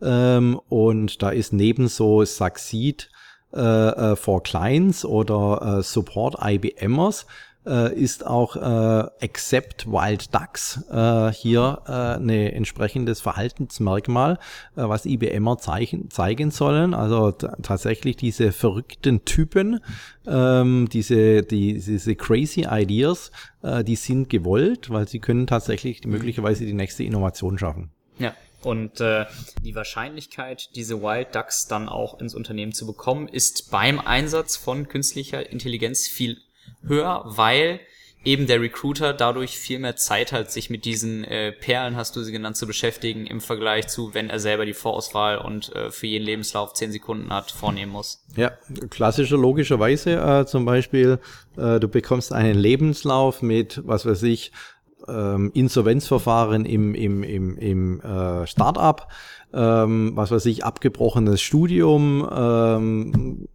Speaker 2: Ähm, und da ist neben so Succeed äh, äh, for Clients oder äh, Support IBMers äh, ist auch äh, Accept Wild Ducks äh, hier äh, eine entsprechendes Verhaltensmerkmal, äh, was IBMer zeigen, zeigen sollen. Also tatsächlich diese verrückten Typen, ähm, diese, die, diese crazy Ideas, äh, die sind gewollt, weil sie können tatsächlich möglicherweise die nächste Innovation schaffen.
Speaker 1: Ja. Und äh, die Wahrscheinlichkeit, diese Wild Ducks dann auch ins Unternehmen zu bekommen, ist beim Einsatz von künstlicher Intelligenz viel höher, weil eben der Recruiter dadurch viel mehr Zeit hat, sich mit diesen äh, Perlen, hast du sie genannt, zu beschäftigen, im Vergleich zu, wenn er selber die Vorauswahl und äh, für jeden Lebenslauf zehn Sekunden hat, vornehmen muss.
Speaker 2: Ja, klassischer logischerweise äh, zum Beispiel, äh, du bekommst einen Lebenslauf mit, was weiß ich, ähm, Insolvenzverfahren im, im, im, im äh, Startup, ähm, was weiß ich, abgebrochenes Studium, ähm,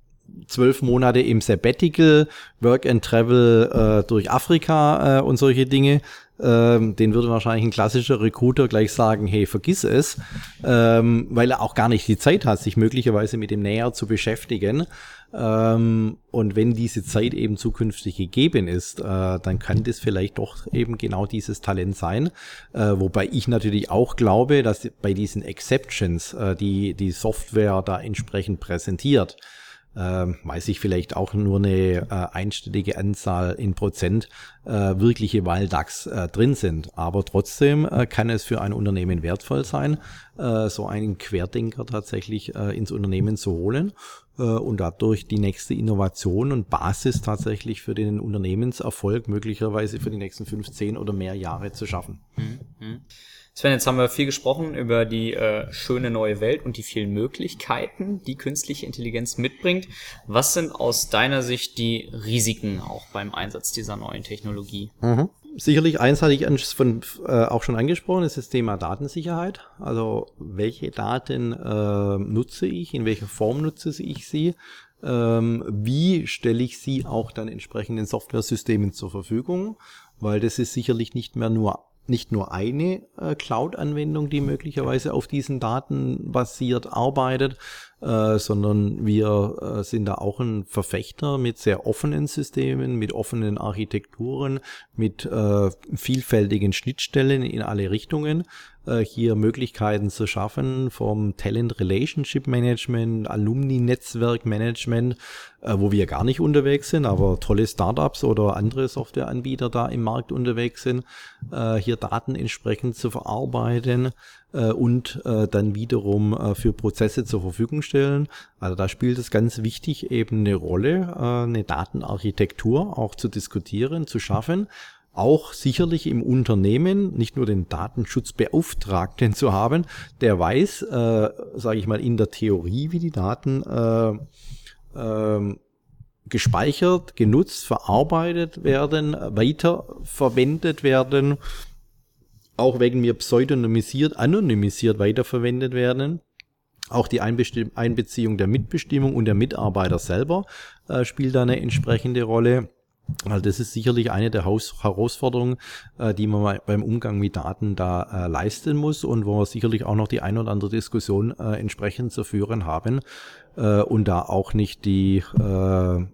Speaker 2: zwölf Monate im Sabbatical, Work and Travel äh, durch Afrika äh, und solche Dinge. Ähm, den würde wahrscheinlich ein klassischer Recruiter gleich sagen, hey, vergiss es, ähm, weil er auch gar nicht die Zeit hat, sich möglicherweise mit dem näher zu beschäftigen. Ähm, und wenn diese Zeit eben zukünftig gegeben ist, äh, dann kann das vielleicht doch eben genau dieses Talent sein. Äh, wobei ich natürlich auch glaube, dass bei diesen Exceptions, äh, die die Software da entsprechend präsentiert, ähm, weiß ich vielleicht auch nur eine äh, einstellige Anzahl in Prozent äh, wirkliche Waldax äh, drin sind. Aber trotzdem äh, kann es für ein Unternehmen wertvoll sein, äh, so einen Querdenker tatsächlich äh, ins Unternehmen zu holen äh, und dadurch die nächste Innovation und Basis tatsächlich für den Unternehmenserfolg möglicherweise für die nächsten 15 oder mehr Jahre zu schaffen. Mhm.
Speaker 1: mhm. Sven, jetzt haben wir viel gesprochen über die äh, schöne neue Welt und die vielen Möglichkeiten, die künstliche Intelligenz mitbringt. Was sind aus deiner Sicht die Risiken auch beim Einsatz dieser neuen Technologie?
Speaker 2: Mhm. Sicherlich eins hatte ich von, äh, auch schon angesprochen, ist das Thema Datensicherheit. Also welche Daten äh, nutze ich, in welcher Form nutze ich sie, ähm, wie stelle ich sie auch dann entsprechenden Software-Systemen zur Verfügung, weil das ist sicherlich nicht mehr nur nicht nur eine äh, Cloud-Anwendung, die möglicherweise auf diesen Daten basiert arbeitet, äh, sondern wir äh, sind da auch ein Verfechter mit sehr offenen Systemen, mit offenen Architekturen, mit äh, vielfältigen Schnittstellen in alle Richtungen, äh, hier Möglichkeiten zu schaffen vom Talent Relationship Management, Alumni Netzwerk Management, äh, wo wir gar nicht unterwegs sind, aber tolle Startups oder andere Softwareanbieter da im Markt unterwegs sind, äh, hier Daten entsprechend zu verarbeiten und dann wiederum für Prozesse zur Verfügung stellen. Also da spielt es ganz wichtig eben eine Rolle, eine Datenarchitektur auch zu diskutieren, zu schaffen auch sicherlich im Unternehmen nicht nur den Datenschutzbeauftragten zu haben, der weiß, äh, sage ich mal, in der Theorie, wie die Daten äh, äh, gespeichert, genutzt, verarbeitet werden, weiterverwendet werden, auch wegen mir pseudonymisiert, anonymisiert weiterverwendet werden. Auch die Einbeziehung der Mitbestimmung und der Mitarbeiter selber äh, spielt da eine entsprechende Rolle. Also das ist sicherlich eine der Haus Herausforderungen, äh, die man beim Umgang mit Daten da äh, leisten muss und wo wir sicherlich auch noch die ein oder andere Diskussion äh, entsprechend zu führen haben äh, und da auch nicht die äh,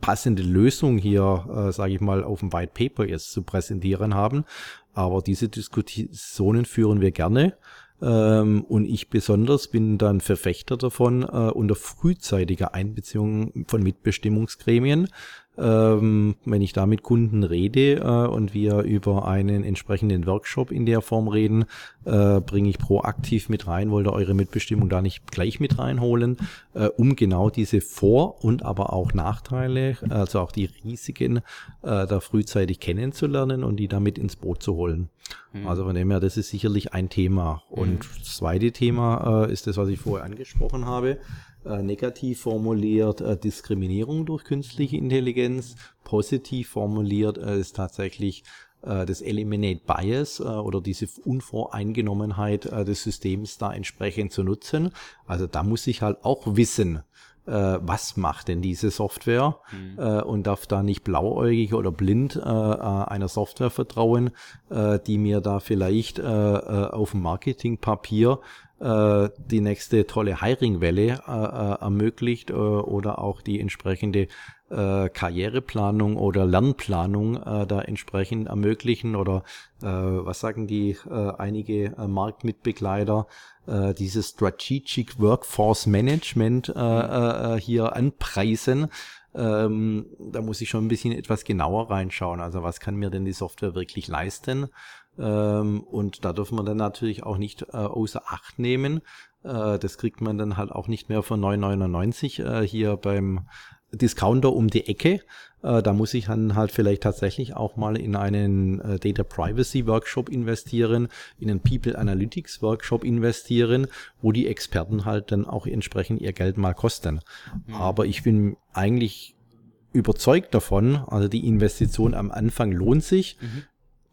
Speaker 2: passende Lösung hier, äh, sage ich mal, auf dem White Paper jetzt zu präsentieren haben. Aber diese Diskussionen führen wir gerne. Ähm, und ich besonders bin dann Verfechter davon, äh, unter frühzeitiger Einbeziehung von Mitbestimmungsgremien ähm, wenn ich da mit Kunden rede äh, und wir über einen entsprechenden Workshop in der Form reden, äh, bringe ich proaktiv mit rein, wollte eure Mitbestimmung da nicht gleich mit reinholen, äh, um genau diese Vor- und aber auch Nachteile, also auch die Risiken äh, da frühzeitig kennenzulernen und die damit ins Boot zu holen. Mhm. Also von dem her, das ist sicherlich ein Thema. Und mhm. das zweite Thema äh, ist das, was ich vorher angesprochen habe äh, negativ formuliert äh, Diskriminierung durch künstliche Intelligenz, positiv formuliert äh, ist tatsächlich äh, das Eliminate Bias äh, oder diese Unvoreingenommenheit des Systems da entsprechend zu nutzen. Also da muss ich halt auch wissen, was macht denn diese Software mhm. äh, und darf da nicht blauäugig oder blind äh, äh einer Software vertrauen, äh, die mir da vielleicht äh, äh, auf dem Marketingpapier äh, die nächste tolle Hiring-Welle äh, äh, ermöglicht äh, oder auch die entsprechende äh, Karriereplanung oder Lernplanung da entsprechend ermöglichen oder was sagen die einige Marktmitbegleiter dieses Strategic Workforce Management hier anpreisen. Ähm, da muss ich schon ein bisschen etwas genauer reinschauen. Also was kann mir denn die Software wirklich leisten? Ähm, und da dürfen wir dann natürlich auch nicht äh, außer Acht nehmen. Äh, das kriegt man dann halt auch nicht mehr für 9,99 äh, hier beim Discounter um die Ecke. Da muss ich dann halt vielleicht tatsächlich auch mal in einen Data Privacy Workshop investieren, in einen People Analytics Workshop investieren, wo die Experten halt dann auch entsprechend ihr Geld mal kosten. Mhm. Aber ich bin eigentlich überzeugt davon, also die Investition am Anfang lohnt sich. Mhm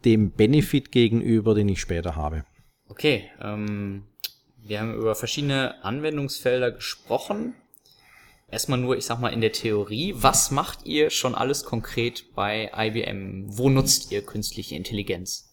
Speaker 2: dem Benefit gegenüber, den ich später habe.
Speaker 1: Okay, ähm, wir haben über verschiedene Anwendungsfelder gesprochen. Erstmal nur, ich sag mal, in der Theorie. Was macht ihr schon alles konkret bei IBM? Wo nutzt ihr künstliche Intelligenz?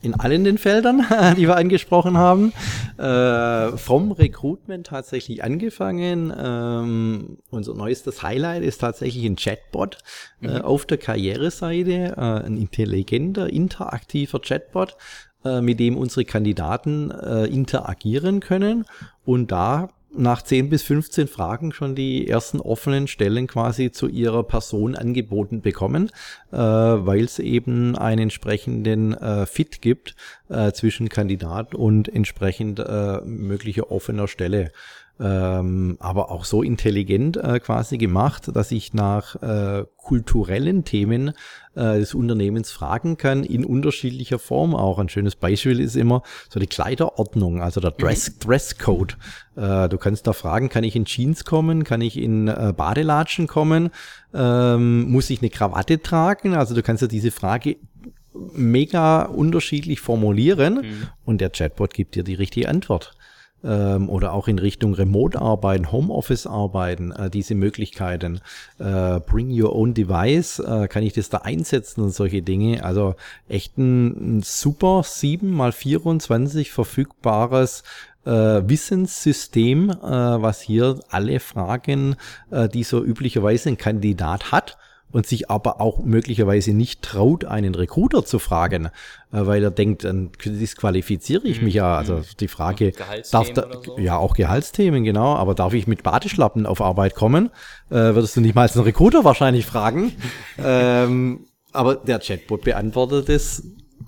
Speaker 2: In allen den Feldern, die wir angesprochen haben. Äh, vom Recruitment tatsächlich angefangen. Ähm, unser neuestes Highlight ist tatsächlich ein Chatbot äh, mhm. äh, auf der Karriereseite, äh, ein intelligenter, interaktiver Chatbot, äh, mit dem unsere Kandidaten äh, interagieren können und da nach 10 bis 15 Fragen schon die ersten offenen Stellen quasi zu ihrer Person angeboten bekommen, äh, weil es eben einen entsprechenden äh, Fit gibt äh, zwischen Kandidat und entsprechend äh, möglicher offener Stelle ähm, aber auch so intelligent äh, quasi gemacht, dass ich nach äh, kulturellen Themen äh, des Unternehmens fragen kann, in unterschiedlicher Form auch. Ein schönes Beispiel ist immer so die Kleiderordnung, also der Dress, mhm. Dresscode. Äh, du kannst da fragen, kann ich in Jeans kommen, kann ich in äh, Badelatschen kommen, ähm, muss ich eine Krawatte tragen? Also du kannst ja diese Frage mega unterschiedlich formulieren mhm. und der Chatbot gibt dir die richtige Antwort ähm, oder auch in Richtung Remote-Arbeiten, Homeoffice-Arbeiten, äh, diese Möglichkeiten. Äh, bring your own device, äh, kann ich das da einsetzen und solche Dinge. Also echt ein, ein super 7 mal 24 verfügbares äh, Wissenssystem, äh, was hier alle Fragen, äh, die so üblicherweise ein Kandidat hat, und sich aber auch möglicherweise nicht traut, einen Recruiter zu fragen, äh, weil er denkt, dann disqualifiziere ich mich ja. Also mhm. die Frage, darf da, so? ja auch Gehaltsthemen, genau, aber darf ich mit Badeschlappen auf Arbeit kommen? Äh, würdest du nicht mal als einen Recruiter wahrscheinlich fragen. ähm, aber der Chatbot beantwortet es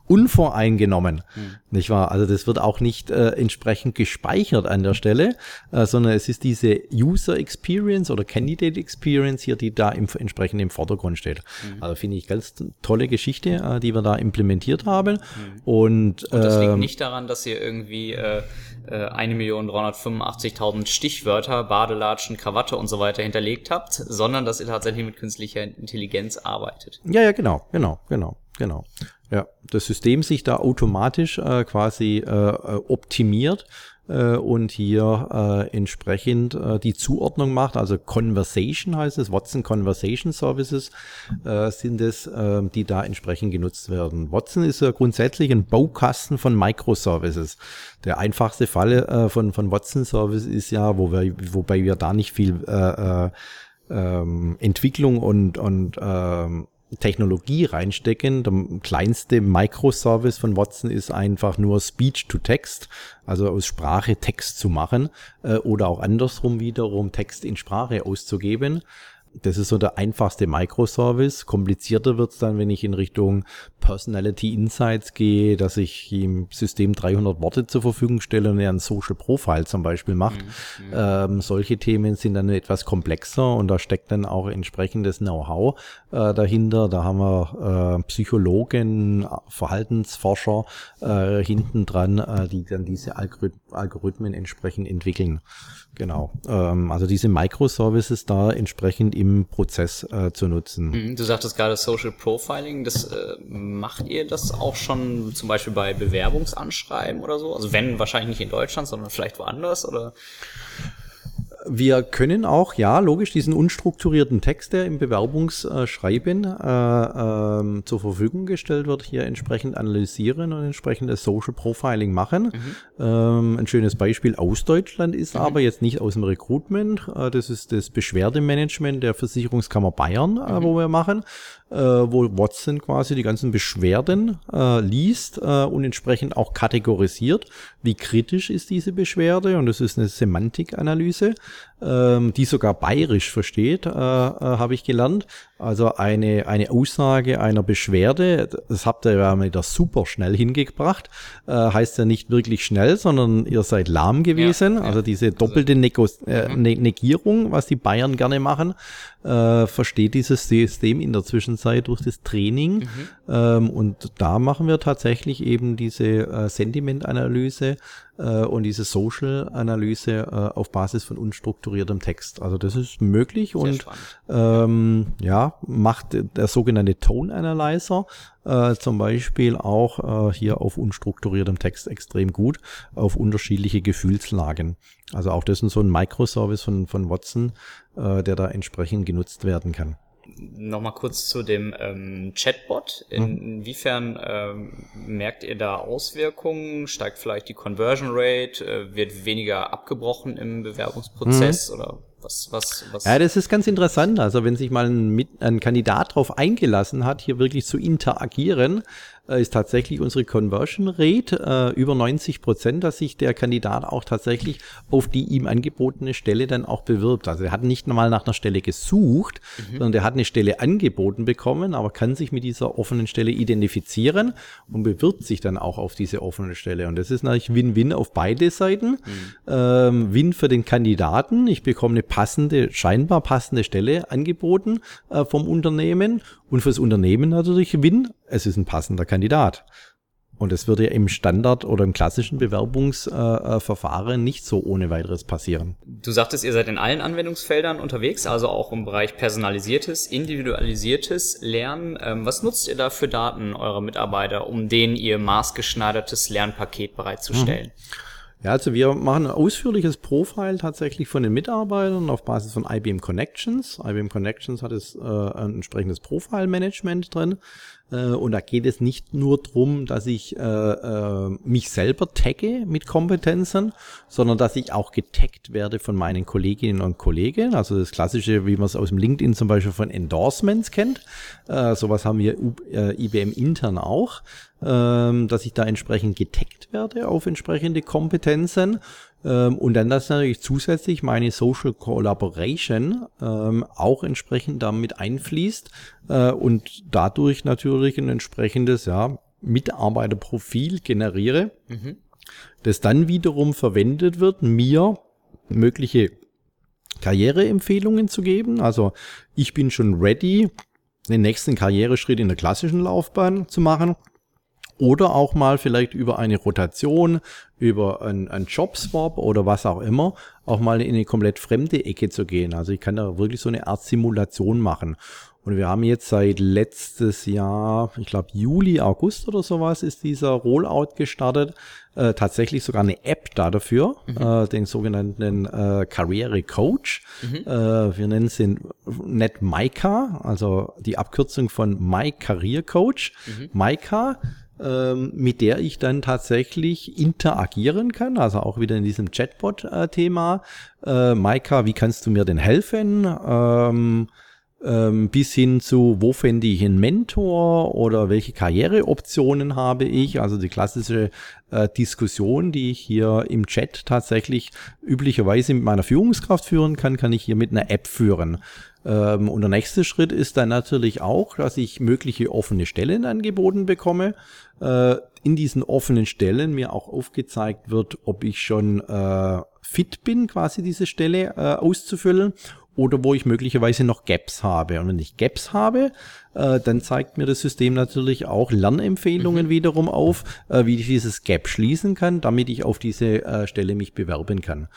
Speaker 2: unvoreingenommen, hm. nicht wahr? Also das wird auch nicht äh, entsprechend gespeichert an der Stelle, äh, sondern es ist diese User Experience oder Candidate Experience hier, die da im, entsprechend im Vordergrund steht. Hm. Also finde ich ganz tolle Geschichte, äh, die wir da implementiert haben. Hm. Und,
Speaker 1: Und das liegt ähm, nicht daran, dass ihr irgendwie äh, äh, 1.385.000 Stichwörter, Badelatschen, Krawatte und so weiter hinterlegt habt, sondern dass ihr tatsächlich mit künstlicher Intelligenz arbeitet.
Speaker 2: Ja, ja, genau, genau, genau, genau. Ja, das System sich da automatisch äh, quasi äh, äh, optimiert äh, und hier äh, entsprechend äh, die Zuordnung macht. Also Conversation heißt es, Watson Conversation Services äh, sind es, äh, die da entsprechend genutzt werden. Watson ist ja grundsätzlich ein Baukasten von Microservices. Der einfachste Fall äh, von, von Watson Service ist ja, wo wir, wobei wir da nicht viel äh, äh, ähm, Entwicklung und, und ähm, Technologie reinstecken. Der kleinste Microservice von Watson ist einfach nur Speech to Text, also aus Sprache Text zu machen äh, oder auch andersrum wiederum Text in Sprache auszugeben. Das ist so der einfachste Microservice. Komplizierter wird's dann, wenn ich in Richtung Personality Insights gehe, dass ich im System 300 Worte zur Verfügung stelle und er ein Social Profile zum Beispiel macht. Mhm. mhm. Ähm, solche Themen sind dann etwas komplexer und da steckt dann auch entsprechendes Know-how äh, dahinter. Da haben wir äh, Psychologen, Verhaltensforscher äh, hinten dran, äh, die dann diese Algorith Algorithmen entsprechend entwickeln. Genau. Ähm, also diese Microservices da entsprechend im Prozess äh, zu nutzen.
Speaker 1: Mhm, du sagtest gerade Social Profiling, das äh, macht ihr das auch schon zum Beispiel bei Bewerbungsanschreiben oder so? Also wenn wahrscheinlich nicht in Deutschland, sondern vielleicht woanders oder?
Speaker 2: Wir können auch, ja, logisch, diesen unstrukturierten Text, der im Bewerbungsschreiben äh, äh, zur Verfügung gestellt wird, hier entsprechend analysieren und entsprechendes Social Profiling machen. Mhm. Ähm, ein schönes Beispiel aus Deutschland ist mhm. aber jetzt nicht aus dem Recruitment, äh, das ist das Beschwerdemanagement der Versicherungskammer Bayern, äh, mhm. wo wir machen äh, wo Watson quasi die ganzen Beschwerden äh, liest äh, und entsprechend auch kategorisiert, wie kritisch ist diese Beschwerde und das ist eine Semantikanalyse, ähm, die sogar bayerisch versteht, äh, äh, habe ich gelernt. Also eine, eine Aussage einer Beschwerde, das habt ihr ja wieder super schnell hingebracht, äh, heißt ja nicht wirklich schnell, sondern ihr seid lahm gewesen. Ja, also diese also doppelte Negos äh, mhm. ne-, Negierung, was die Bayern gerne machen, äh, versteht dieses System in der Zwischenzeit durch das Training. Mhm. Ähm, und da machen wir tatsächlich eben diese äh, Sentimentanalyse äh, und diese Social-Analyse äh, auf Basis von unstrukturiertem Text. Also das ist möglich Sehr und ähm, ja, macht der sogenannte Tone Analyzer äh, zum Beispiel auch äh, hier auf unstrukturiertem Text extrem gut, auf unterschiedliche Gefühlslagen. Also auch das ist so ein Microservice von, von Watson, äh, der da entsprechend genutzt werden kann.
Speaker 1: Nochmal kurz zu dem ähm, Chatbot. In, mhm. Inwiefern ähm, merkt ihr da Auswirkungen? Steigt vielleicht die Conversion Rate? Äh, wird weniger abgebrochen im Bewerbungsprozess? Mhm. Oder was, was, was?
Speaker 2: Ja, das ist ganz interessant. Also wenn sich mal ein, ein Kandidat darauf eingelassen hat, hier wirklich zu interagieren, ist tatsächlich unsere Conversion Rate äh, über 90 Prozent, dass sich der Kandidat auch tatsächlich auf die ihm angebotene Stelle dann auch bewirbt. Also er hat nicht mal nach einer Stelle gesucht, mhm. sondern er hat eine Stelle angeboten bekommen, aber kann sich mit dieser offenen Stelle identifizieren und bewirbt sich dann auch auf diese offene Stelle. Und das ist natürlich Win-Win auf beide Seiten. Mhm. Ähm, Win für den Kandidaten. Ich bekomme eine passende, scheinbar passende Stelle angeboten äh, vom Unternehmen und fürs Unternehmen natürlich Win, es ist ein passender Kandidat. Und es würde ja im Standard oder im klassischen Bewerbungsverfahren äh, nicht so ohne weiteres passieren.
Speaker 1: Du sagtest, ihr seid in allen Anwendungsfeldern unterwegs, also auch im Bereich personalisiertes, individualisiertes Lernen. Ähm, was nutzt ihr da für Daten eurer Mitarbeiter, um denen ihr maßgeschneidertes Lernpaket bereitzustellen? Mhm.
Speaker 2: Ja, also wir machen ein ausführliches Profil tatsächlich von den Mitarbeitern auf Basis von IBM Connections. IBM Connections hat es äh, ein entsprechendes Profile-Management drin. Äh, und da geht es nicht nur drum, dass ich äh, äh, mich selber tagge mit Kompetenzen, sondern dass ich auch getaggt werde von meinen Kolleginnen und Kollegen. Also das klassische, wie man es aus dem LinkedIn zum Beispiel von Endorsements kennt. Äh, sowas haben wir äh, IBM intern auch, äh, dass ich da entsprechend getaggt werde auf entsprechende Kompetenzen. Ähm, und dann das natürlich zusätzlich meine Social Collaboration ähm, auch entsprechend damit einfließt äh, und dadurch natürlich ein entsprechendes ja, Mitarbeiterprofil generiere, mhm. das dann wiederum verwendet wird, mir mögliche Karriereempfehlungen zu geben. Also ich bin schon ready, den nächsten Karriereschritt in der klassischen Laufbahn zu machen oder auch mal vielleicht über eine Rotation, über einen, einen Jobswap oder was auch immer, auch mal in eine komplett fremde Ecke zu gehen. Also ich kann da wirklich so eine Art Simulation machen. Und wir haben jetzt seit letztes Jahr, ich glaube Juli, August oder sowas, ist dieser Rollout gestartet. Äh, tatsächlich sogar eine App da dafür, mhm. äh, den sogenannten äh, Karriere Coach. Mhm. Äh, wir nennen es den NetMyCa, also die Abkürzung von My Career Coach. Mhm. MyCa ähm, mit der ich dann tatsächlich interagieren kann, also auch wieder in diesem Chatbot-Thema. Äh, Maika, wie kannst du mir denn helfen? Ähm, ähm, bis hin zu, wo fände ich einen Mentor oder welche Karriereoptionen habe ich. Also die klassische äh, Diskussion, die ich hier im Chat tatsächlich üblicherweise mit meiner Führungskraft führen kann, kann ich hier mit einer App führen. Ähm, und der nächste Schritt ist dann natürlich auch, dass ich mögliche offene Stellen angeboten bekomme. Äh, in diesen offenen Stellen mir auch aufgezeigt wird, ob ich schon äh, fit bin, quasi diese Stelle äh, auszufüllen oder wo ich möglicherweise noch Gaps habe. Und wenn ich Gaps habe, äh, dann zeigt mir das System natürlich auch Lernempfehlungen mhm. wiederum auf, äh, wie ich dieses Gap schließen kann, damit ich auf diese äh, Stelle mich bewerben kann.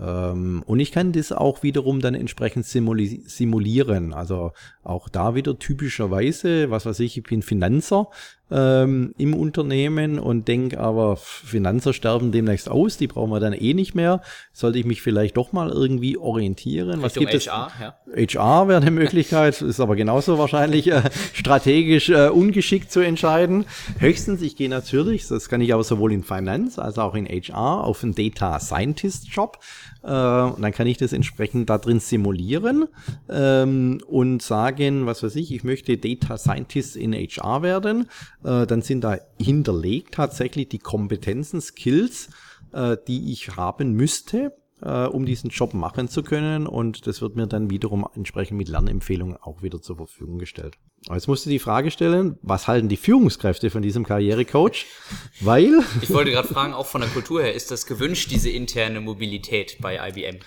Speaker 2: Ähm, und ich kann das auch wiederum dann entsprechend simuli simulieren. Also auch da wieder typischerweise, was weiß ich, ich bin Finanzer ähm, im Unternehmen und denke aber, Finanzer sterben demnächst aus, die brauchen wir dann eh nicht mehr. Sollte ich mich vielleicht doch mal irgendwie orientieren?
Speaker 1: Was gibt HR,
Speaker 2: es? Ja. HR wäre eine Möglichkeit, ist aber genauso wahrscheinlich äh, strategisch äh, ungeschickt zu entscheiden. Höchstens, ich gehe natürlich, das kann ich aber sowohl in Finance als auch in HR, auf einen Data Scientist Job. Äh, und dann kann ich das entsprechend da drin simulieren ähm, und sagen, was weiß ich, ich möchte Data Scientist in HR werden. Äh, dann sind da hinterlegt tatsächlich die Kompetenzen, Skills, äh, die ich haben müsste, äh, um diesen Job machen zu können. Und das wird mir dann wiederum entsprechend mit Lernempfehlungen auch wieder zur Verfügung gestellt. Aber jetzt musst du die Frage stellen, was halten die Führungskräfte von diesem Karrierecoach? Weil.
Speaker 1: Ich wollte gerade fragen, auch von der Kultur her, ist das gewünscht, diese interne Mobilität bei IBM?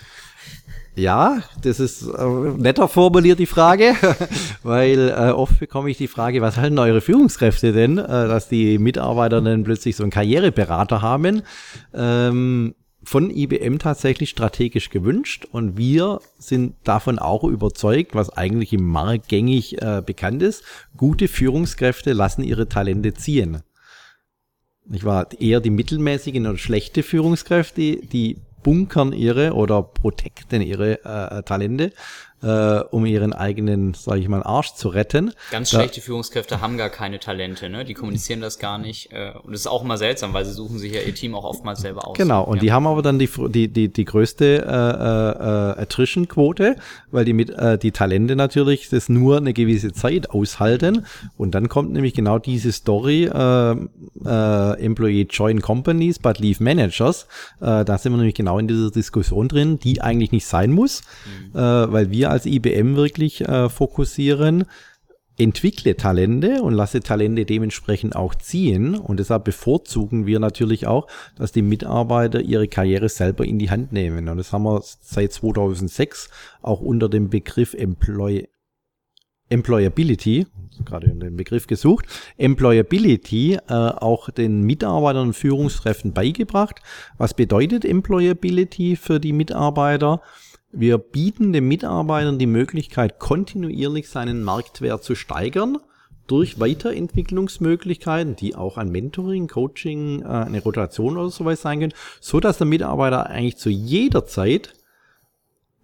Speaker 2: Ja, das ist äh, netter formuliert die Frage, weil äh, oft bekomme ich die Frage, was halten eure Führungskräfte denn, äh, dass die Mitarbeiter dann plötzlich so einen Karriereberater haben. Ähm, von IBM tatsächlich strategisch gewünscht und wir sind davon auch überzeugt, was eigentlich im Markt gängig äh, bekannt ist. Gute Führungskräfte lassen ihre Talente ziehen. Ich war eher die mittelmäßigen oder schlechte Führungskräfte, die bunkern ihre oder protecten ihre äh, Talente äh, um ihren eigenen, sage ich mal, Arsch zu retten.
Speaker 1: Ganz schlechte da, Führungskräfte haben gar keine Talente, ne? Die kommunizieren das gar nicht. Äh, und das ist auch immer seltsam, weil sie suchen sich ja ihr Team auch oftmals selber aus.
Speaker 2: Genau, und ja. die haben aber dann die, die, die, die größte äh, äh, Attrition-Quote, weil die mit äh, die Talente natürlich das nur eine gewisse Zeit aushalten. Und dann kommt nämlich genau diese Story, äh, äh, Employee Join Companies, but Leave Managers. Äh, da sind wir nämlich genau in dieser Diskussion drin, die eigentlich nicht sein muss, mhm. äh, weil wir als IBM wirklich äh, fokussieren, entwickle Talente und lasse Talente dementsprechend auch ziehen. Und deshalb bevorzugen wir natürlich auch, dass die Mitarbeiter ihre Karriere selber in die Hand nehmen. Und das haben wir seit 2006 auch unter dem Begriff Employ Employability, gerade den Begriff gesucht, Employability äh, auch den Mitarbeitern und Führungskräften beigebracht. Was bedeutet Employability für die Mitarbeiter? Wir bieten den Mitarbeitern die Möglichkeit, kontinuierlich seinen Marktwert zu steigern durch Weiterentwicklungsmöglichkeiten, die auch ein Mentoring, Coaching, äh, eine Rotation oder sowas sein können, so dass der Mitarbeiter eigentlich zu jeder Zeit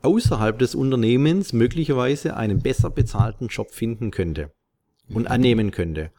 Speaker 2: außerhalb des Unternehmens möglicherweise einen besser bezahlten Job finden könnte und annehmen könnte.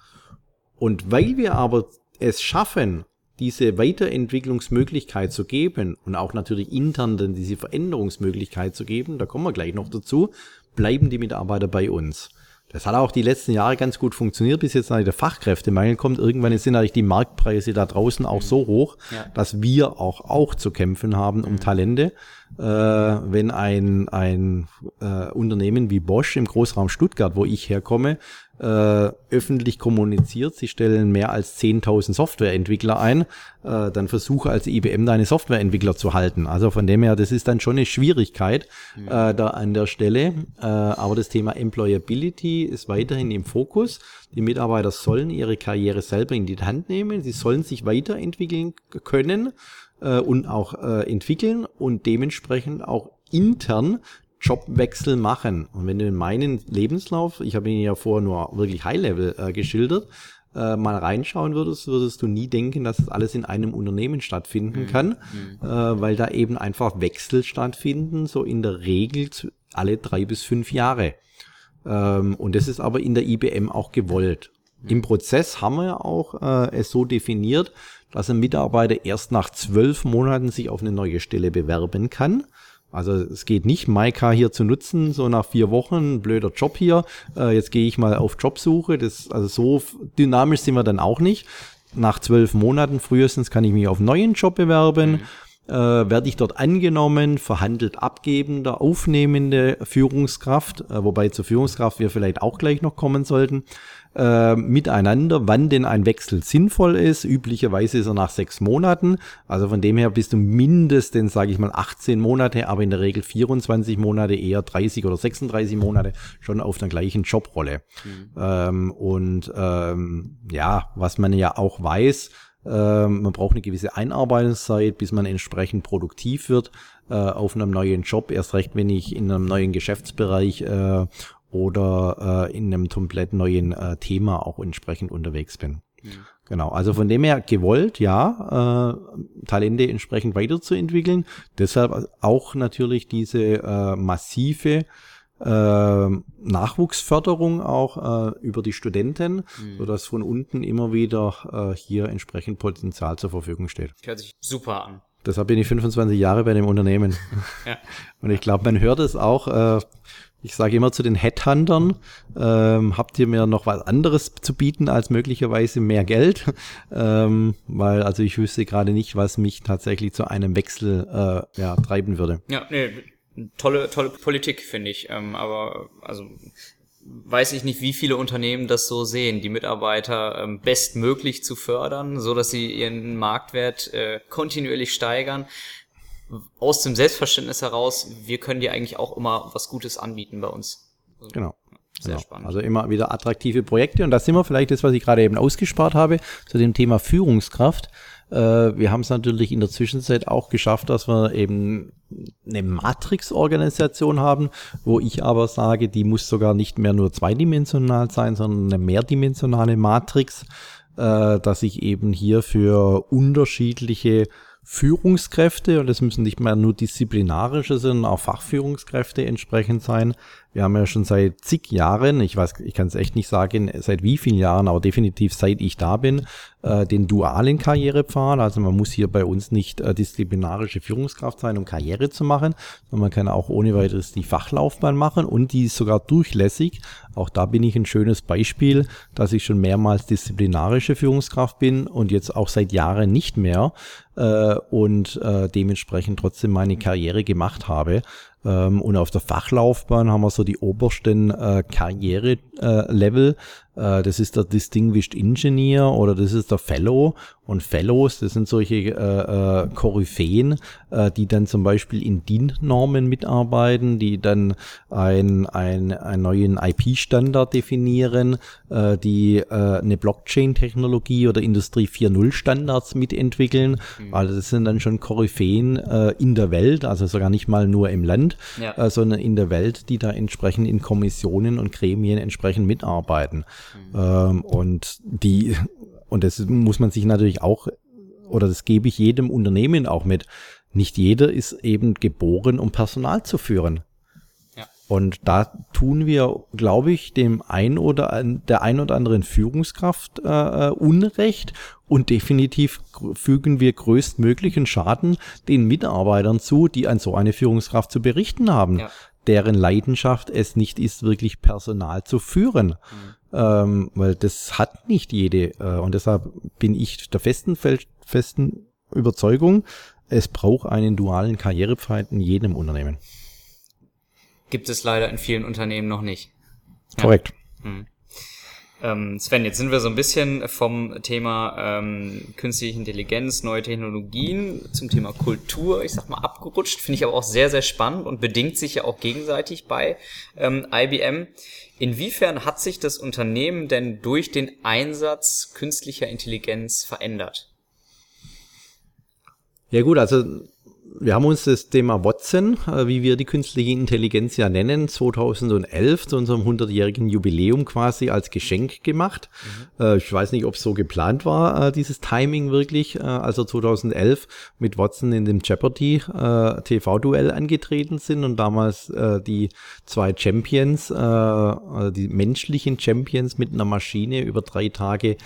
Speaker 2: Und weil wir aber es schaffen, diese Weiterentwicklungsmöglichkeit zu geben und auch natürlich intern dann diese Veränderungsmöglichkeit zu geben, da kommen wir gleich noch dazu, bleiben die Mitarbeiter bei uns. Das hat auch die letzten Jahre ganz gut funktioniert, bis jetzt der Fachkräftemangel kommt. Irgendwann sind natürlich die Marktpreise da draußen auch so hoch, ja. dass wir auch, auch zu kämpfen haben um mhm. Talente. Äh, wenn ein, ein äh, Unternehmen wie Bosch im Großraum Stuttgart, wo ich herkomme, äh, öffentlich kommuniziert, sie stellen mehr als 10.000 Softwareentwickler ein, äh, dann versuche als IBM deine Softwareentwickler zu halten. Also von dem her, das ist dann schon eine Schwierigkeit mhm. äh, da an der Stelle. Äh, aber das Thema Employability ist weiterhin im Fokus. Die Mitarbeiter sollen ihre Karriere selber in die Hand nehmen, sie sollen sich weiterentwickeln können äh, und auch äh, entwickeln und dementsprechend auch intern Jobwechsel machen. Und wenn du in meinen Lebenslauf, ich habe ihn ja vorher nur wirklich High-Level äh, geschildert, äh, mal reinschauen würdest, würdest du nie denken, dass das alles in einem Unternehmen stattfinden mhm. kann, mhm. Äh, weil da eben einfach Wechsel stattfinden, so in der Regel alle drei bis fünf Jahre. Ähm, und das ist aber in der IBM auch gewollt. Mhm. Im Prozess haben wir auch äh, es so definiert, dass ein Mitarbeiter erst nach zwölf Monaten sich auf eine neue Stelle bewerben kann Also es geht nicht, Maika hier zu nutzen, so nach vier Wochen, blöder Job hier, äh, jetzt gehe ich mal auf Jobsuche. Das, also so dynamisch sind wir dann auch nicht. Nach zwölf Monaten frühestens kann ich mich auf einen neuen Job bewerben. Mhm äh, werde ich dort angenommen, verhandelt abgebender, aufnehmende Führungskraft, äh, wobei zur Führungskraft wir vielleicht auch gleich noch kommen sollten, äh, miteinander, wann denn ein Wechsel sinnvoll ist. Üblicherweise ist er nach sechs Monaten. Also von dem her bist du mindestens, sage ich mal, 18 Monate, aber in der Regel 24 Monate, eher 30 oder 36 Monate schon auf der gleichen Jobrolle. Mhm. Ähm, und ähm, ja, was man ja auch weiß, ähm, man braucht eine gewisse Einarbeitungszeit, bis man entsprechend produktiv wird äh, auf einem neuen Job. Erst recht, wenn ich in einem neuen Geschäftsbereich äh, oder äh, in einem komplett neuen äh, Thema auch entsprechend unterwegs bin. Mhm. Genau, also von dem her gewollt, ja, äh, Talente entsprechend weiterzuentwickeln. Deshalb auch natürlich diese äh, massive äh, Nachwuchsförderung auch äh, über die Studenten, mhm. sodass von unten immer wieder äh, hier entsprechend Potenzial zur Verfügung steht.
Speaker 1: Hört sich super an.
Speaker 2: Deshalb bin ich 25 Jahre bei dem Unternehmen. ja. Und ich glaube, man hört es auch. Äh, ich sage immer zu den Headhuntern, ähm, habt ihr mir noch was anderes zu bieten als möglicherweise mehr Geld? Ähm, weil also ich wüsste gerade nicht, was mich tatsächlich zu einem Wechsel äh, ja, treiben würde.
Speaker 1: Ja, nee, tolle, tolle Politik, finde ich. Ähm, aber also weiß ich nicht, wie viele Unternehmen das so sehen, die Mitarbeiter ähm, bestmöglich zu fördern, so dass sie ihren Marktwert äh, kontinuierlich steigern aus dem Selbstverständnis heraus, wir können dir eigentlich auch immer was Gutes anbieten bei uns.
Speaker 2: Also, genau. Sehr genau. spannend. Also immer wieder attraktive Projekte und da sind wir vielleicht das, was ich gerade eben ausgespart habe, zu dem Thema Führungskraft. Äh, wir haben es natürlich in der Zwischenzeit auch geschafft, dass wir eben eine Matrix-Organisation haben, wo ich aber sage, die muss sogar nicht mehr nur zweidimensional sein, sondern eine mehrdimensionale Matrix, äh, dass ich eben hier für unterschiedliche Führungskräfte, und das müssen nicht mehr nur disziplinarische, sondern auch Fachführungskräfte entsprechend sein, wir haben ja schon seit zig Jahren, ich weiß, ich kann es echt nicht sagen, seit wie vielen Jahren, aber definitiv seit ich da bin, äh, den dualen Karrierepfad. Also man muss hier bei uns nicht äh, disziplinarische Führungskraft sein, um Karriere zu machen, sondern man kann auch ohne weiteres die Fachlaufbahn machen und die ist sogar durchlässig. Auch da bin ich ein schönes Beispiel, dass ich schon mehrmals disziplinarische Führungskraft bin und jetzt auch seit Jahren nicht mehr äh, und äh, dementsprechend trotzdem meine Karriere gemacht habe. Ähm, und auf der Fachlaufbahn haben wir so die obersten äh, Karriere-Level. Äh, das ist der Distinguished Engineer oder das ist der Fellow. Und Fellows, das sind solche äh, äh, Koryphäen, äh, die dann zum Beispiel in DIN-Normen mitarbeiten, die dann ein, ein, einen neuen IP-Standard definieren, äh, die äh, eine Blockchain-Technologie oder Industrie 4.0 Standards mitentwickeln. Mhm. Also das sind dann schon Koryphäen äh, in der Welt, also sogar nicht mal nur im Land, ja. äh, sondern in der Welt, die da entsprechend in Kommissionen und Gremien entsprechend mitarbeiten. Mhm. Ähm, und die, und das muss man sich natürlich auch, oder das gebe ich jedem Unternehmen auch mit. Nicht jeder ist eben geboren, um Personal zu führen. Und da tun wir, glaube ich, dem ein oder der ein oder anderen Führungskraft äh, äh, Unrecht und definitiv fügen wir größtmüglichen Schaden den Mitarbeitern zu, die an so eine Führungskraft zu berichten haben. Ja deren Leidenschaft es nicht ist, wirklich Personal zu führen. Mhm. Ähm, weil das hat nicht jede. Äh, und deshalb bin ich der festen, festen Überzeugung, es braucht einen dualen Karrierepfad in jedem Unternehmen.
Speaker 1: Gibt es leider in vielen Unternehmen noch nicht.
Speaker 2: Korrekt. Hm.
Speaker 1: Ähm, Sven, jetzt sind wir so ein bisschen vom Thema ähm, künstliche Intelligenz, neue Technologien zum Thema Kultur, ich sag mal, abgerutscht. Finde ich aber auch sehr, sehr spannend und bedingt sich ja auch gegenseitig bei ähm, IBM. Inwiefern hat sich das Unternehmen denn durch den Einsatz künstlicher Intelligenz verändert?
Speaker 2: Ja gut, also wir haben uns das Thema Watson, äh, wie wir die künstliche Intelligenz ja nennen, 2011 zu unserem 100-jährigen Jubiläum quasi als Geschenk gemacht. Mhm. Äh, ich weiß nicht, ob es so geplant war, äh, dieses Timing wirklich. Also 2011 mit Watson in dem Jeopardy TV-Duell angetreten sind und damals die zwei Champions, also die menschlichen Champions mit einer Maschine über drei Tage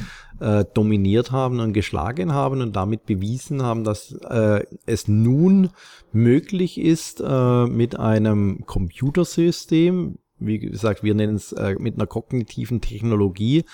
Speaker 2: äh, dominiert haben und geschlagen haben und damit bewiesen haben, dass äh, es nun möglich ist, äh, mit einem Computersystem, wie gesagt, wir nennen es äh, mit einer kognitiven Technologie,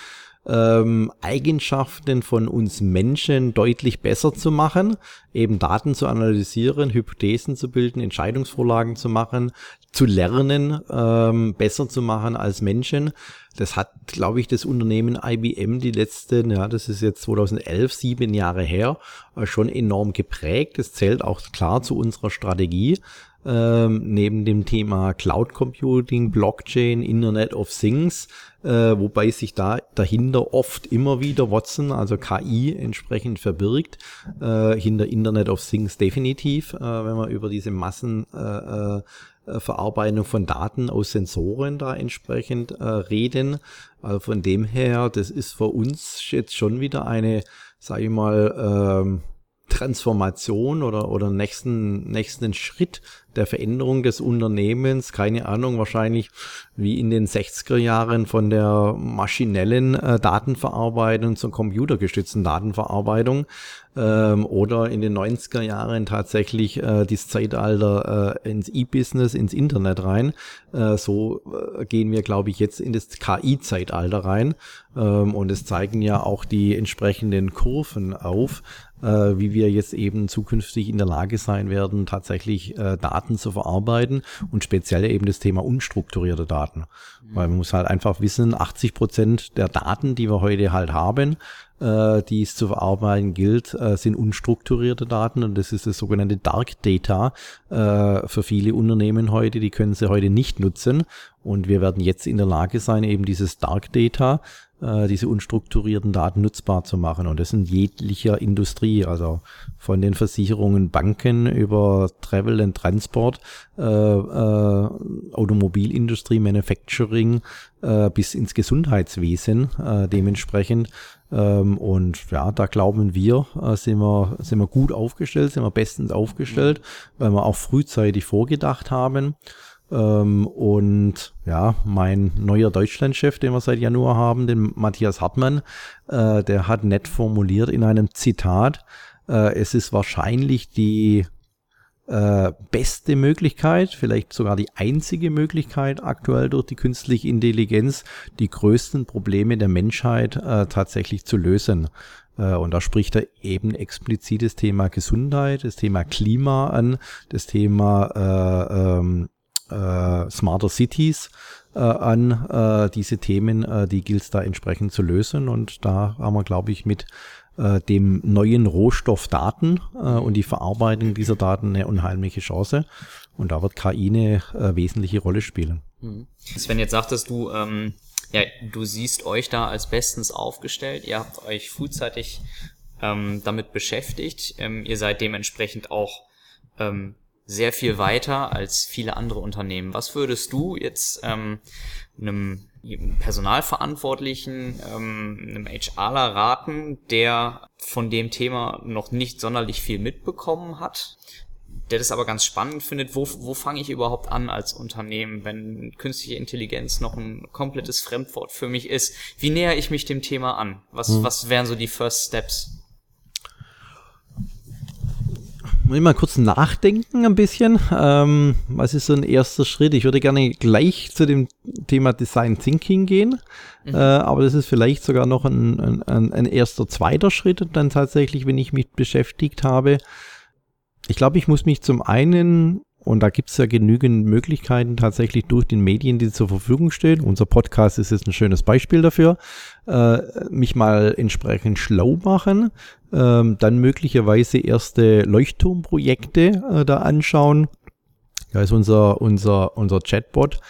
Speaker 2: ähm, Eigenschaften von uns Menschen deutlich besser zu machen, eben Daten zu analysieren, Hypothesen zu bilden, Entscheidungsvorlagen zu machen, zu lernen, ähm, besser zu machen als Menschen. Das hat, glaube ich, das Unternehmen IBM die letzten, ja, das ist jetzt 2011, sieben Jahre her, äh, schon enorm geprägt. Das zählt auch klar zu unserer Strategie ähm, neben dem Thema Cloud Computing, Blockchain, Internet of Things, äh, wobei sich da dahinter oft immer wieder Watson, also KI, entsprechend verbirgt, äh, hinter Internet of Things definitiv, äh, wenn man über diese Massenverarbeitung äh, äh, von Daten aus Sensoren da entsprechend äh, reden. Also von dem her, das ist für uns jetzt schon wieder eine, sage ich mal, ähm, Transformation oder, oder nächsten, nächsten Schritt der Veränderung des Unternehmens, keine Ahnung, wahrscheinlich wie in den 60er Jahren von der maschinellen äh, Datenverarbeitung zur computergestützten Datenverarbeitung ähm, oder in den 90er Jahren tatsächlich äh, das Zeitalter äh, ins E-Business, ins Internet rein. Äh, so äh, gehen wir, glaube ich, jetzt in das KI-Zeitalter rein ähm, und es zeigen ja auch die entsprechenden Kurven auf, äh, wie wir jetzt eben zukünftig in der Lage sein werden, tatsächlich äh, Daten zu verarbeiten und speziell eben das Thema unstrukturierte Daten. Weil man muss halt einfach wissen, 80 Prozent der Daten, die wir heute halt haben, äh, die es zu verarbeiten gilt, äh, sind unstrukturierte Daten und das ist das sogenannte Dark Data äh, für viele Unternehmen heute. Die können sie heute nicht nutzen und wir werden jetzt in der Lage sein, eben dieses Dark Data äh, diese unstrukturierten Daten nutzbar zu machen. Und das in jeglicher Industrie, also von den Versicherungen, Banken über Travel and Transport, äh, äh, Automobilindustrie, Manufacturing äh, bis ins Gesundheitswesen äh, dementsprechend. Ähm, und ja, da glauben wir, äh, sind wir, sind wir gut aufgestellt, sind wir bestens aufgestellt, weil wir auch frühzeitig vorgedacht haben. Ähm, und ja, mein neuer Deutschlandchef, den wir seit Januar haben, den Matthias Hartmann, äh, der hat nett formuliert in einem Zitat, äh, es ist wahrscheinlich die äh, beste Möglichkeit, vielleicht sogar die einzige Möglichkeit aktuell durch die künstliche Intelligenz, die größten Probleme der Menschheit äh, tatsächlich zu lösen. Äh, und da spricht er eben explizit das Thema Gesundheit, das Thema Klima an, das Thema äh, ähm, äh, Smarter Cities an. Diese Themen, die gilt es da entsprechend zu lösen. Und da haben wir, glaube ich, mit äh, dem neuen Rohstoff Daten äh, und die Verarbeitung dieser Daten eine unheimliche Chance. Und da wird KI eine äh, wesentliche Rolle spielen.
Speaker 1: Mhm. Sven, jetzt sagtest du, ähm, ja, du siehst euch da als bestens aufgestellt. Ihr habt euch frühzeitig ähm, damit beschäftigt. Ähm, ihr seid dementsprechend auch ähm, sehr viel weiter als viele andere Unternehmen. Was würdest du jetzt ähm, einem Personalverantwortlichen, ähm, einem HRler raten, der von dem Thema noch nicht sonderlich viel mitbekommen hat, der das aber ganz spannend findet, wo, wo fange ich überhaupt an als Unternehmen, wenn künstliche Intelligenz noch ein komplettes Fremdwort für mich ist? Wie näher ich mich dem Thema an? Was, hm. was wären so die First Steps?
Speaker 2: Muss ich mal kurz nachdenken ein bisschen. Ähm, was ist so ein erster Schritt? Ich würde gerne gleich zu dem Thema Design Thinking gehen, mhm. äh, aber das ist vielleicht sogar noch ein, ein, ein erster, zweiter Schritt dann tatsächlich, wenn ich mich beschäftigt habe. Ich glaube, ich muss mich zum einen und da gibt es ja genügend Möglichkeiten tatsächlich durch den Medien, die zur Verfügung stehen. Unser Podcast ist jetzt ein schönes Beispiel dafür. Äh, mich mal entsprechend schlau machen, ähm, dann möglicherweise erste Leuchtturmprojekte äh, da anschauen. Da ist unser, unser, unser Chatbot,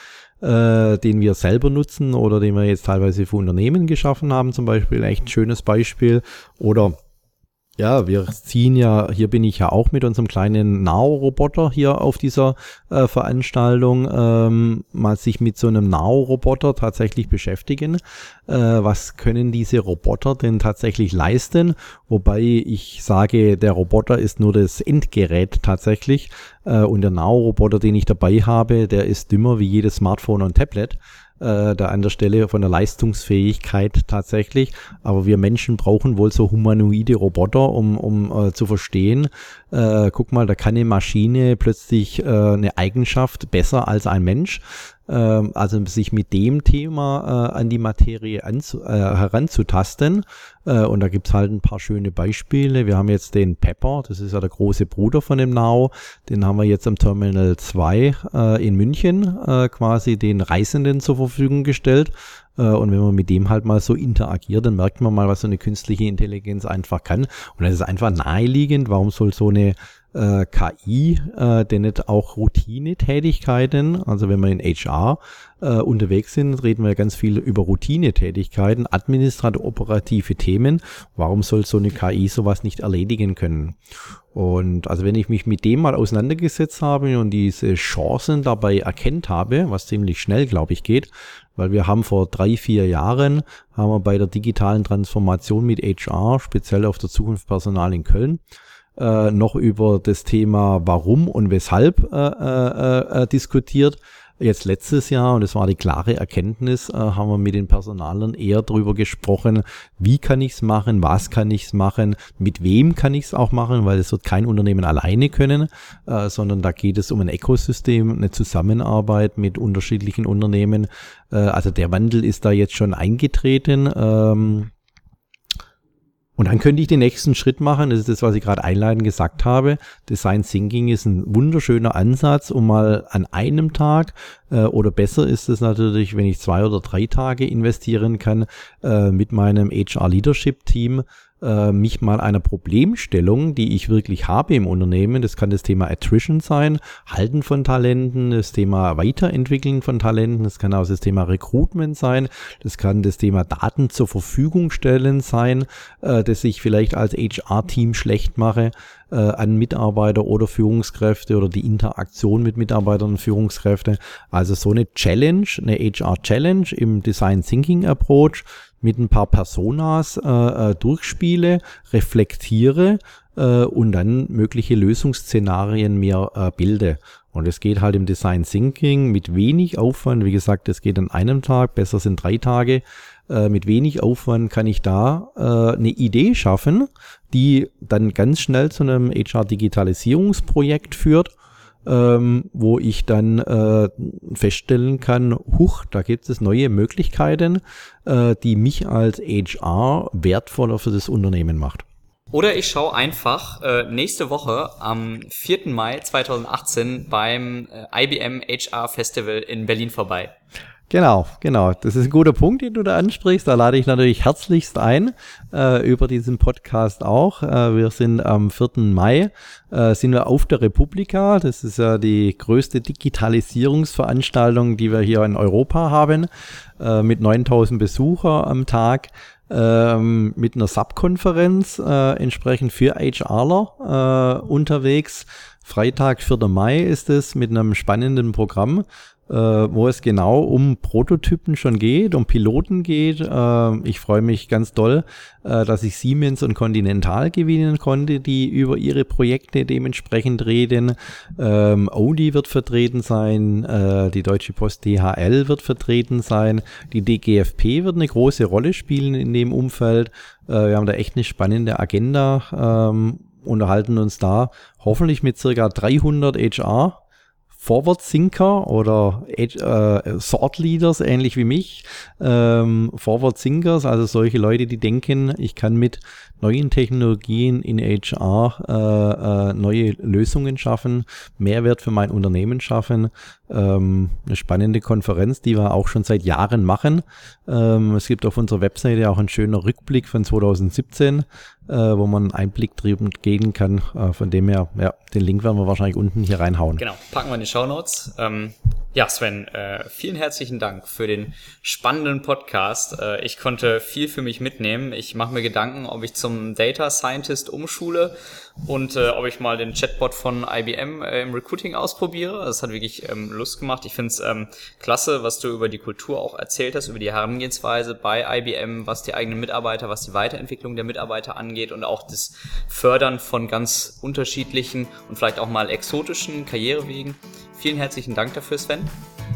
Speaker 2: äh, den wir selber nutzen oder den wir jetzt teilweise für Unternehmen geschaffen haben, zum Beispiel echt ein schönes Beispiel. Oder ja, wir ziehen ja, hier bin ich ja auch mit unserem kleinen Nao-Roboter hier auf dieser äh, Veranstaltung, ähm, mal sich mit so einem Nao-Roboter tatsächlich beschäftigen. Äh, was können diese Roboter denn tatsächlich leisten? Wobei ich sage, der Roboter ist nur das Endgerät tatsächlich äh, und der Nao-Roboter, den ich dabei habe, der ist dümmer wie jedes Smartphone und Tablet. Äh, da an der Stelle von der Leistungsfähigkeit tatsächlich. Aber wir Menschen brauchen wohl so humanoide Roboter, um, um äh, zu verstehen, äh, guck mal, da kann eine Maschine plötzlich äh, eine Eigenschaft besser als ein Mensch. Ähm, also sich mit dem Thema äh, an die Materie anzu, äh, heranzutasten. Äh, und da gibt's halt ein paar schöne Beispiele. Wir haben jetzt den Pepper, das ist ja der große Bruder von dem Now. Den haben wir jetzt am Terminal 2 äh, in München äh, quasi den Reisenden zur Verfügung gestellt. Äh, und wenn man mit dem halt mal so interagiert, dann merkt man mal, was so eine künstliche Intelligenz einfach kann. Und das ist einfach naheliegend. Warum soll so eine äh, KI äh, denn nicht auch Routinetätigkeiten, also wenn wir in HR äh, unterwegs sind, reden wir ganz viel über Routinetätigkeiten, administrative, operative Themen. Warum soll so eine KI sowas nicht erledigen können? Und also wenn ich mich mit dem mal auseinandergesetzt habe und diese Chancen dabei erkennt habe, was ziemlich schnell, glaube ich, geht, weil wir haben vor drei, vier Jahren, haben wir bei der digitalen Transformation mit HR, speziell auf der Zukunft Personal in Köln, äh, noch über das Thema Warum und Weshalb äh, äh, äh, diskutiert. Jetzt letztes Jahr, und das war die klare Erkenntnis, äh, haben wir mit den Personalern eher darüber gesprochen, wie kann ich's machen, was kann ich's machen, mit wem kann ich's auch machen, weil es wird kein Unternehmen alleine können, äh, sondern da geht es um ein Ökosystem, eine Zusammenarbeit mit unterschiedlichen Unternehmen. Äh, also der Wandel ist da jetzt schon eingetreten. Ähm, und dann könnte ich den nächsten Schritt machen. Das ist das, was ich gerade einleitend gesagt habe. Design Thinking ist ein wunderschöner Ansatz, um mal an einem Tag äh, oder besser ist es natürlich, wenn ich zwei oder drei Tage investieren kann äh, mit meinem HR Leadership Team äh, mich mal einer Problemstellung, die ich wirklich habe im Unternehmen, das kann das Thema Attrition sein, Halten von Talenten, das Thema Weiterentwickeln von Talenten, das kann auch das Thema Recruitment sein, das kann das Thema Daten zur Verfügung stellen sein, äh, das ich vielleicht als HR-Team schlecht mache äh, an Mitarbeiter oder Führungskräfte oder die Interaktion mit Mitarbeitern und Führungskräfte. Also so eine Challenge, eine HR-Challenge im Design Thinking Approach mit ein paar Personas äh, äh, durchspiele, reflektiere äh, und dann mögliche Lösungsszenarien mir äh, bilde. Und es geht halt im Design Thinking mit wenig Aufwand. Wie gesagt, es geht an einem Tag, besser sind drei Tage. Äh, mit wenig Aufwand kann ich da äh, eine Idee schaffen, die dann ganz schnell zu einem HR-Digitalisierungsprojekt führt ähm, wo ich dann äh, feststellen kann, huch, da gibt es neue Möglichkeiten, äh, die mich als HR wertvoller für das Unternehmen macht.
Speaker 1: Oder ich schaue einfach äh, nächste Woche am 4. Mai 2018 beim äh, IBM HR Festival in Berlin vorbei.
Speaker 2: Genau, genau. Das ist ein guter Punkt, den du da ansprichst. Da lade ich natürlich herzlichst ein, äh, über diesen Podcast auch. Äh, wir sind am 4. Mai, äh, sind wir auf der Republika. Das ist ja die größte Digitalisierungsveranstaltung, die wir hier in Europa haben, äh, mit 9000 Besucher am Tag. Ähm, mit einer Subkonferenz äh, entsprechend für HRler äh, unterwegs. Freitag, 4. Mai ist es mit einem spannenden Programm wo es genau um Prototypen schon geht, um Piloten geht. Äh, ich freue mich ganz doll, äh, dass ich Siemens und Continental gewinnen konnte, die über ihre Projekte dementsprechend reden. Ähm, Audi wird vertreten sein, äh, die Deutsche Post DHL wird vertreten sein, die DGFP wird eine große Rolle spielen in dem Umfeld. Äh, wir haben da echt eine spannende Agenda. Ähm, unterhalten uns da hoffentlich mit circa 300 HR Forward Thinker oder äh, Thought Leaders, ähnlich wie mich. Ähm, Forward Thinkers, also solche Leute, die denken, ich kann mit neuen Technologien in HR äh, äh, neue Lösungen schaffen, Mehrwert für mein Unternehmen schaffen. Ähm, eine spannende Konferenz, die wir auch schon seit Jahren machen. Ähm, es gibt auf unserer Webseite auch einen schönen Rückblick von 2017 äh, wo man einen Einblick drüben gehen kann. Äh, von dem her, ja, den Link werden wir wahrscheinlich unten hier reinhauen.
Speaker 1: Genau, packen wir in die Show Notes. Ähm, ja, Sven, äh, vielen herzlichen Dank für den spannenden Podcast. Äh, ich konnte viel für mich mitnehmen. Ich mache mir Gedanken, ob ich zum Data Scientist umschule und äh, ob ich mal den Chatbot von IBM äh, im Recruiting ausprobiere. Das hat wirklich ähm, Lust gemacht. Ich finde es ähm, klasse, was du über die Kultur auch erzählt hast, über die Herangehensweise bei IBM, was die eigenen Mitarbeiter, was die Weiterentwicklung der Mitarbeiter angeht und auch das Fördern von ganz unterschiedlichen und vielleicht auch mal exotischen Karrierewegen. Vielen herzlichen Dank dafür, Sven.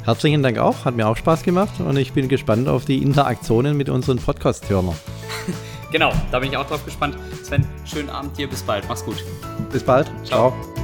Speaker 2: Herzlichen Dank auch, hat mir auch Spaß gemacht und ich bin gespannt auf die Interaktionen mit unseren Podcast-Hörern.
Speaker 1: genau, da bin ich auch drauf gespannt. Sven, schönen Abend dir, bis bald, mach's gut.
Speaker 2: Bis bald, ciao. ciao.